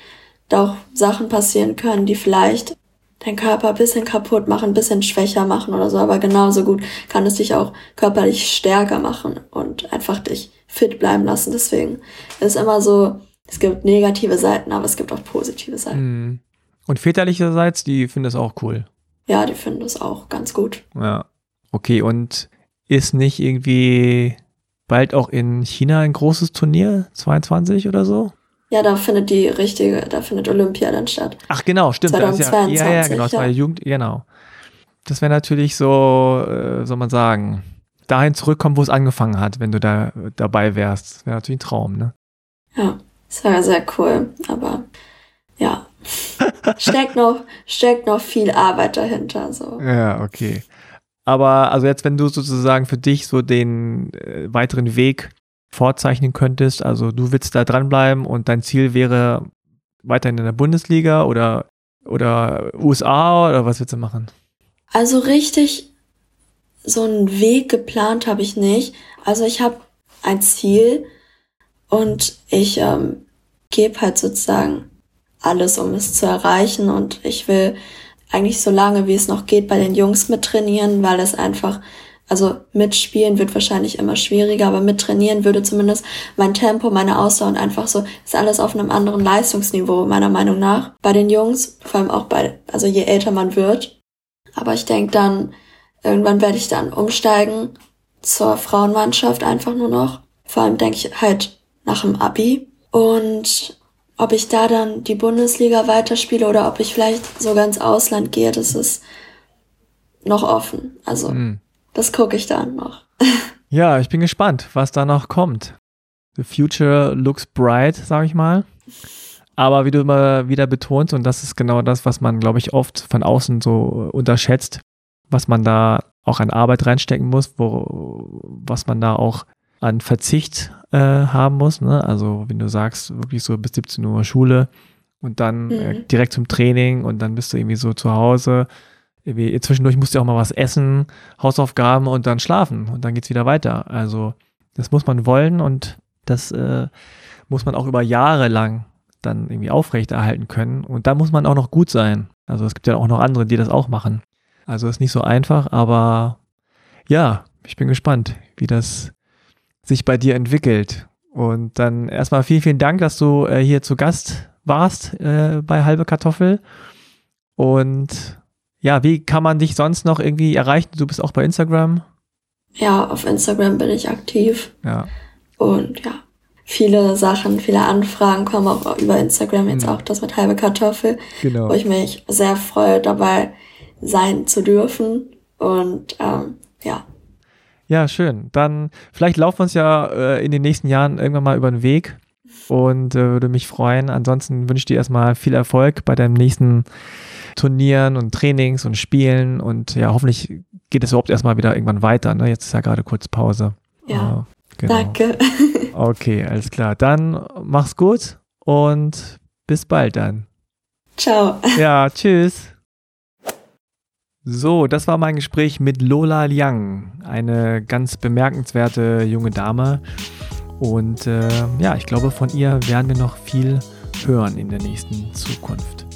da auch Sachen passieren können, die vielleicht deinen Körper ein bisschen kaputt machen, ein bisschen schwächer machen oder so, aber genauso gut kann es dich auch körperlich stärker machen und einfach dich fit bleiben lassen. Deswegen ist immer so, es gibt negative Seiten, aber es gibt auch positive Seiten. Hm. Und väterlicherseits, die finden es auch cool. Ja, die finden es auch ganz gut. Ja. Okay, und ist nicht irgendwie bald auch in China ein großes Turnier, 22 oder so? Ja, da findet die richtige, da findet Olympia dann statt. Ach genau, stimmt. 2022, ja, ja, ja, genau, das war ja. Jugend, genau. Das wäre natürlich so, äh, soll man sagen, dahin zurückkommen, wo es angefangen hat, wenn du da dabei wärst. Das wäre natürlich ein Traum, ne? Ja, das wäre sehr cool, aber ja, *laughs* steckt noch, steckt noch viel Arbeit dahinter, so. Ja, okay. Aber also jetzt, wenn du sozusagen für dich so den äh, weiteren Weg vorzeichnen könntest? Also du willst da dranbleiben und dein Ziel wäre weiterhin in der Bundesliga oder, oder USA oder was willst du machen? Also richtig so einen Weg geplant habe ich nicht. Also ich habe ein Ziel und ich ähm, gebe halt sozusagen alles, um es zu erreichen und ich will eigentlich so lange, wie es noch geht, bei den Jungs mit trainieren, weil es einfach also mitspielen wird wahrscheinlich immer schwieriger, aber mit trainieren würde zumindest mein Tempo, meine Ausdauer und einfach so, ist alles auf einem anderen Leistungsniveau, meiner Meinung nach. Bei den Jungs, vor allem auch bei, also je älter man wird. Aber ich denke dann, irgendwann werde ich dann umsteigen zur Frauenmannschaft einfach nur noch. Vor allem denke ich halt nach dem Abi. Und ob ich da dann die Bundesliga weiterspiele oder ob ich vielleicht sogar ins Ausland gehe, das ist noch offen. Also. Mhm das gucke ich dann noch. *laughs* ja, ich bin gespannt, was da noch kommt. The future looks bright, sage ich mal. Aber wie du immer wieder betonst, und das ist genau das, was man, glaube ich, oft von außen so unterschätzt, was man da auch an Arbeit reinstecken muss, wo, was man da auch an Verzicht äh, haben muss. Ne? Also wenn du sagst, wirklich so bis 17 Uhr Schule und dann äh, mhm. äh, direkt zum Training und dann bist du irgendwie so zu Hause irgendwie zwischendurch musst du auch mal was essen, Hausaufgaben und dann schlafen und dann geht's wieder weiter. Also das muss man wollen und das äh, muss man auch über Jahre lang dann irgendwie aufrechterhalten können und da muss man auch noch gut sein. Also es gibt ja auch noch andere, die das auch machen. Also ist nicht so einfach, aber ja, ich bin gespannt, wie das sich bei dir entwickelt. Und dann erstmal vielen, vielen Dank, dass du äh, hier zu Gast warst äh, bei Halbe Kartoffel. Und ja, wie kann man dich sonst noch irgendwie erreichen? Du bist auch bei Instagram. Ja, auf Instagram bin ich aktiv. Ja. Und ja, viele Sachen, viele Anfragen kommen auch über Instagram, jetzt mhm. auch das mit halbe Kartoffel. Genau. Wo ich mich sehr freue, dabei sein zu dürfen. Und ähm, ja. Ja, schön. Dann vielleicht laufen wir uns ja äh, in den nächsten Jahren irgendwann mal über den Weg und äh, würde mich freuen. Ansonsten wünsche ich dir erstmal viel Erfolg bei deinem nächsten Turnieren und Trainings und Spielen und ja, hoffentlich geht es überhaupt erstmal wieder irgendwann weiter. Ne? Jetzt ist ja gerade kurz Pause. Ja, äh, genau. danke. *laughs* okay, alles klar. Dann mach's gut und bis bald dann. Ciao. Ja, tschüss. So, das war mein Gespräch mit Lola Liang, eine ganz bemerkenswerte junge Dame. Und äh, ja, ich glaube, von ihr werden wir noch viel hören in der nächsten Zukunft.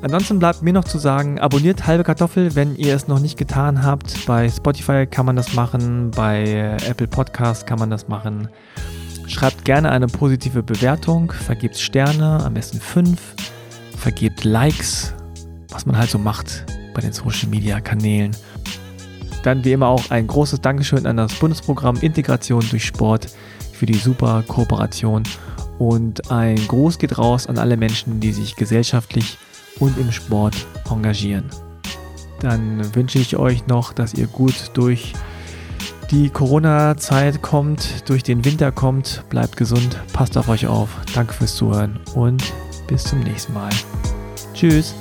Ansonsten bleibt mir noch zu sagen, abonniert halbe Kartoffel, wenn ihr es noch nicht getan habt. Bei Spotify kann man das machen, bei Apple Podcast kann man das machen. Schreibt gerne eine positive Bewertung, vergebt Sterne, am besten fünf, vergebt Likes, was man halt so macht bei den Social Media Kanälen. Dann wie immer auch ein großes Dankeschön an das Bundesprogramm Integration durch Sport für die super Kooperation und ein Gruß geht raus an alle Menschen, die sich gesellschaftlich und im Sport engagieren. Dann wünsche ich euch noch, dass ihr gut durch die Corona-Zeit kommt, durch den Winter kommt. Bleibt gesund, passt auf euch auf. Danke fürs Zuhören und bis zum nächsten Mal. Tschüss.